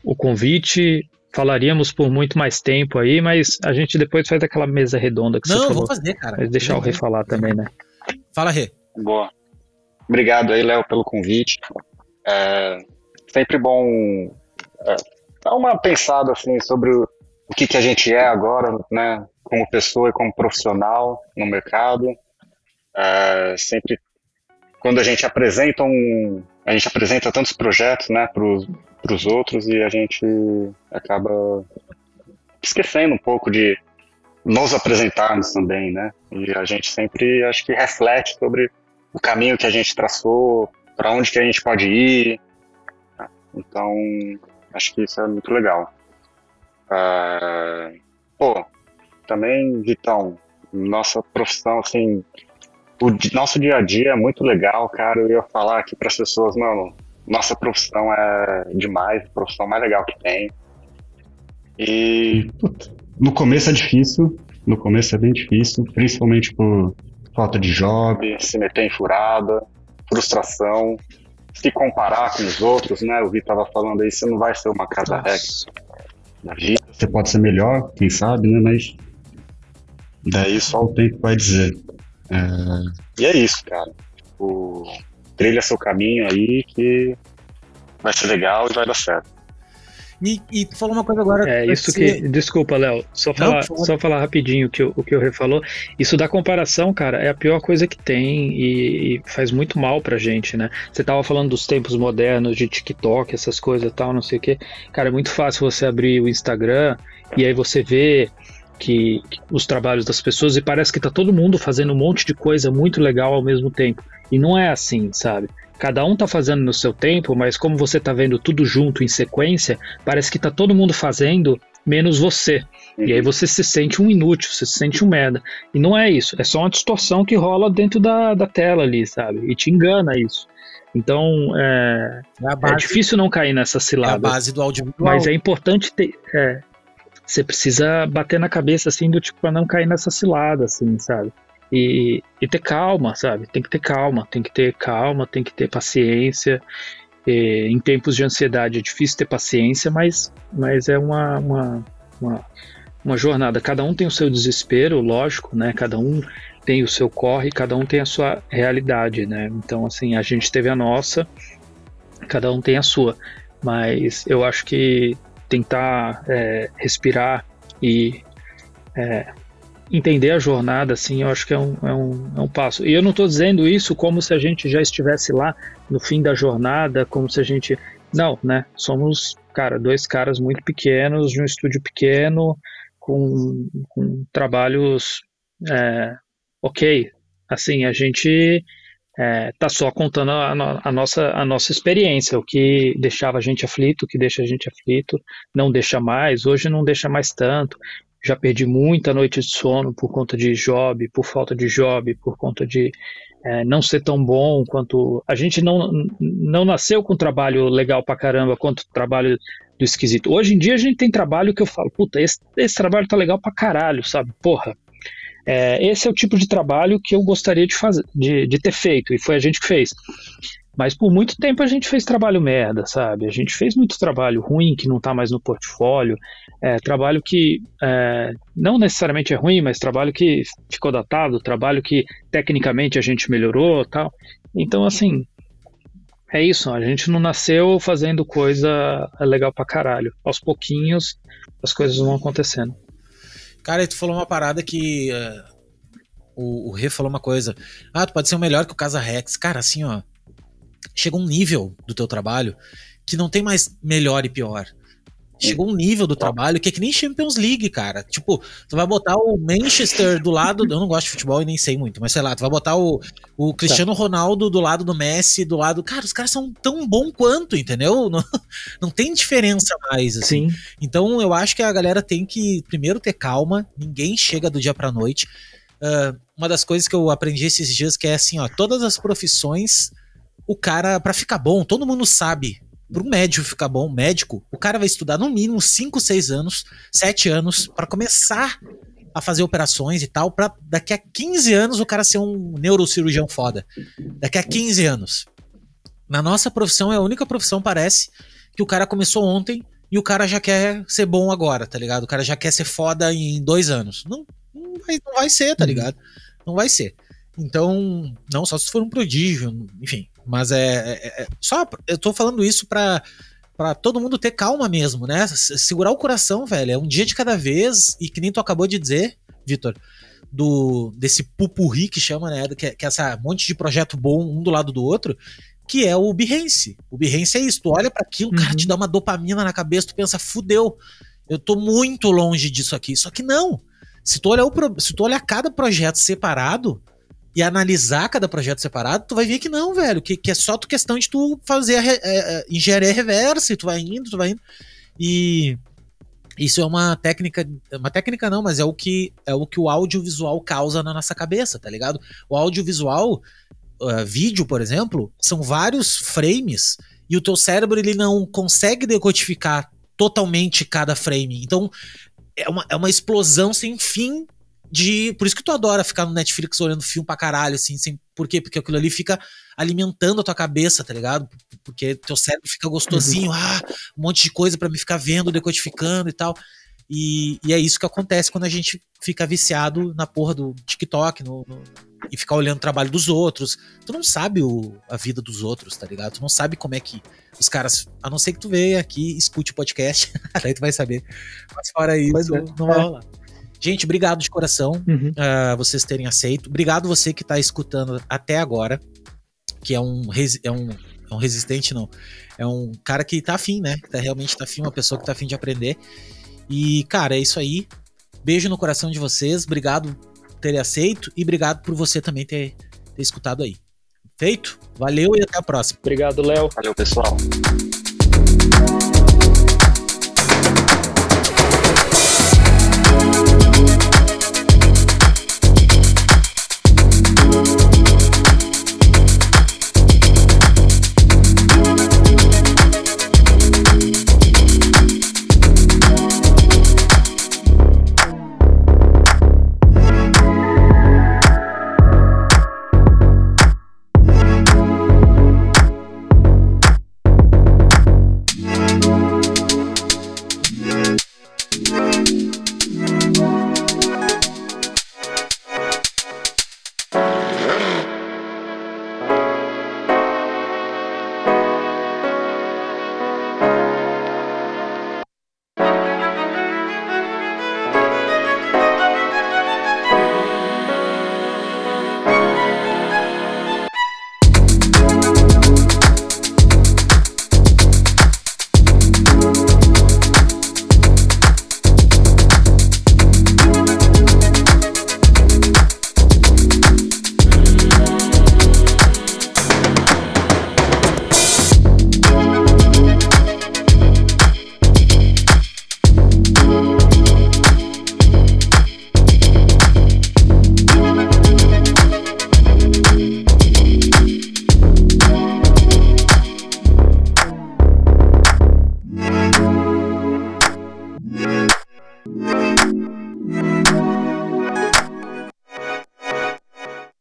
o convite falaríamos por muito mais tempo aí, mas a gente depois faz aquela mesa redonda que Não, você falou. Não, vou fazer, cara. Mas deixar o Rê falar também, né? Fala, Rê. Boa. Obrigado aí, Léo, pelo convite. É sempre bom é, dar uma pensada assim sobre o, o que, que a gente é agora, né, como pessoa e como profissional no mercado. É, sempre quando a gente apresenta um, a gente apresenta tantos projetos, né, para os outros e a gente acaba esquecendo um pouco de nos apresentarmos também, né? E a gente sempre, acho que reflete sobre o caminho que a gente traçou, para onde que a gente pode ir. Então, acho que isso é muito legal. Uh, pô, também, Vitão, nossa profissão, assim, o nosso dia a dia é muito legal, cara. Eu ia falar aqui para as pessoas, mano, nossa profissão é demais, a profissão mais legal que tem. E no começo é difícil, no começo é bem difícil, principalmente por falta de job, se meter em furada, frustração, se comparar com os outros, né? O Vi tava falando aí, você não vai ser uma casa rex na vida. Você pode ser melhor, quem sabe, né? Mas daí só o tempo vai dizer. É... E é isso, cara. O... Trilha seu caminho aí que vai ser legal e vai dar certo. E, e tu falou uma coisa agora. É, isso ser... que. Desculpa, Léo. Só falar, Não, só falar rapidinho que o, o que o Rê falou. Isso da comparação, cara, é a pior coisa que tem e, e, faz muito mal pra gente, né? Você tava falando dos tempos modernos, de TikTok, essas coisas e tal, não sei o quê. Cara, é muito fácil você abrir o Instagram e aí você vê que, que, os trabalhos das pessoas e parece que tá todo mundo fazendo um monte de coisa muito legal ao mesmo tempo. E não é assim, sabe? Cada um tá fazendo no seu tempo, mas como você tá vendo tudo junto em sequência, parece que tá todo mundo fazendo menos você. Uhum. E aí você se sente um inútil, você se sente um merda. E não é isso, é só uma distorção que rola dentro da, da tela ali, sabe? E te engana isso. Então, é, é, base, é difícil não cair nessa cilada. É a base do audiovisual. Mas é importante ter. É, você precisa bater na cabeça, assim, do tipo, pra não cair nessa cilada, assim, sabe? E, e ter calma, sabe? Tem que ter calma, tem que ter calma, tem que ter paciência. E, em tempos de ansiedade é difícil ter paciência, mas, mas é uma, uma, uma, uma jornada. Cada um tem o seu desespero, lógico, né? Cada um tem o seu corre, cada um tem a sua realidade, né? Então, assim, a gente teve a nossa, cada um tem a sua. Mas eu acho que tentar é, respirar e é, entender a jornada, assim, eu acho que é um, é um, é um passo. E eu não estou dizendo isso como se a gente já estivesse lá no fim da jornada, como se a gente. Não, né? Somos, cara, dois caras muito pequenos, de um estúdio pequeno, com, com trabalhos é, ok. Assim, a gente é, tá só contando a, a, nossa, a nossa experiência, o que deixava a gente aflito, o que deixa a gente aflito, não deixa mais, hoje não deixa mais tanto já perdi muita noite de sono por conta de job, por falta de job, por conta de é, não ser tão bom quanto. A gente não, não nasceu com trabalho legal pra caramba quanto trabalho do esquisito. Hoje em dia a gente tem trabalho que eu falo, puta, esse, esse trabalho tá legal pra caralho, sabe? Porra. É, esse é o tipo de trabalho que eu gostaria de, fazer, de, de ter feito, e foi a gente que fez. Mas por muito tempo a gente fez trabalho merda, sabe? A gente fez muito trabalho ruim que não está mais no portfólio, é, trabalho que é, não necessariamente é ruim, mas trabalho que ficou datado, trabalho que tecnicamente a gente melhorou tal. Então, assim, é isso, a gente não nasceu fazendo coisa legal pra caralho. Aos pouquinhos as coisas vão acontecendo. Cara, tu falou uma parada que. Uh, o, o Rê falou uma coisa. Ah, tu pode ser o melhor que o Casa Rex. Cara, assim, ó chegou um nível do teu trabalho que não tem mais melhor e pior. Chegou um nível do trabalho que é que nem Champions League, cara. Tipo, tu vai botar o Manchester do lado. Eu não gosto de futebol e nem sei muito, mas sei lá, tu vai botar o, o Cristiano Ronaldo do lado do Messi, do lado. Cara, os caras são tão bom quanto, entendeu? <laughs> Não, não tem diferença mais, assim. Sim. Então eu acho que a galera tem que primeiro ter calma, ninguém chega do dia pra noite. Uh, uma das coisas que eu aprendi esses dias que é assim, ó, todas as profissões o cara, para ficar bom, todo mundo sabe. Para um médico ficar bom, médico, o cara vai estudar no mínimo 5, 6 anos, 7 anos, para começar a fazer operações e tal, para daqui a 15 anos o cara ser um neurocirurgião foda. Daqui a 15 anos. Na nossa profissão é a única profissão, parece, que o cara começou ontem e o cara já quer ser bom agora, tá ligado? O cara já quer ser foda em dois anos. Não, não, vai, não vai ser, tá uhum. ligado? Não vai ser. Então, não, só se for um prodígio, enfim. Mas é, é, é só eu tô falando isso pra, pra todo mundo ter calma mesmo, né? Segurar o coração, velho. É um dia de cada vez, e que nem tu acabou de dizer, Vitor, do desse pupurri que chama, né? Que, é, que é essa monte de projeto bom um do lado do outro, que é o Behance. O Behance é isso. Tu olha para aquilo, uhum. cara, te dá uma dopamina na cabeça, tu pensa, fudeu, eu tô muito longe disso aqui. Só que não. Se tu olhar, o, se tu olhar cada projeto separado e analisar cada projeto separado, tu vai ver que não, velho. Que, que é só tu questão de tu fazer a, a, a engenharia reversa e tu vai indo, tu vai indo. E isso é uma técnica, uma técnica não, mas é o que é o que o audiovisual causa na nossa cabeça, tá ligado? O audiovisual, uh, vídeo, por exemplo, são vários frames e o teu cérebro ele não consegue decodificar totalmente cada frame. Então é uma, é uma explosão sem fim de. Por isso que tu adora ficar no Netflix olhando filme pra caralho, assim, sem. Por quê? Porque aquilo ali fica alimentando a tua cabeça, tá ligado? Porque teu cérebro fica gostosinho, uhum. ah, um monte de coisa para me ficar vendo, decodificando e tal. E, e, é isso que acontece quando a gente fica viciado na porra do TikTok no, no, e ficar olhando o trabalho dos outros. Tu não sabe o, a vida dos outros, tá ligado? Tu não sabe como é que os caras. A não ser que tu venha aqui escute o podcast, <laughs> daí tu vai saber. Mas fora isso, é. não vai rolar. Gente, obrigado de coração uhum. uh, vocês terem aceito. Obrigado você que tá escutando até agora que é um, é um, é um resistente, não. É um cara que tá afim, né? Que tá, realmente tá afim, uma pessoa que tá afim de aprender. E, cara, é isso aí. Beijo no coração de vocês. Obrigado por terem aceito e obrigado por você também ter, ter escutado aí. Feito? Valeu e até a próxima. Obrigado, Léo. Valeu, pessoal.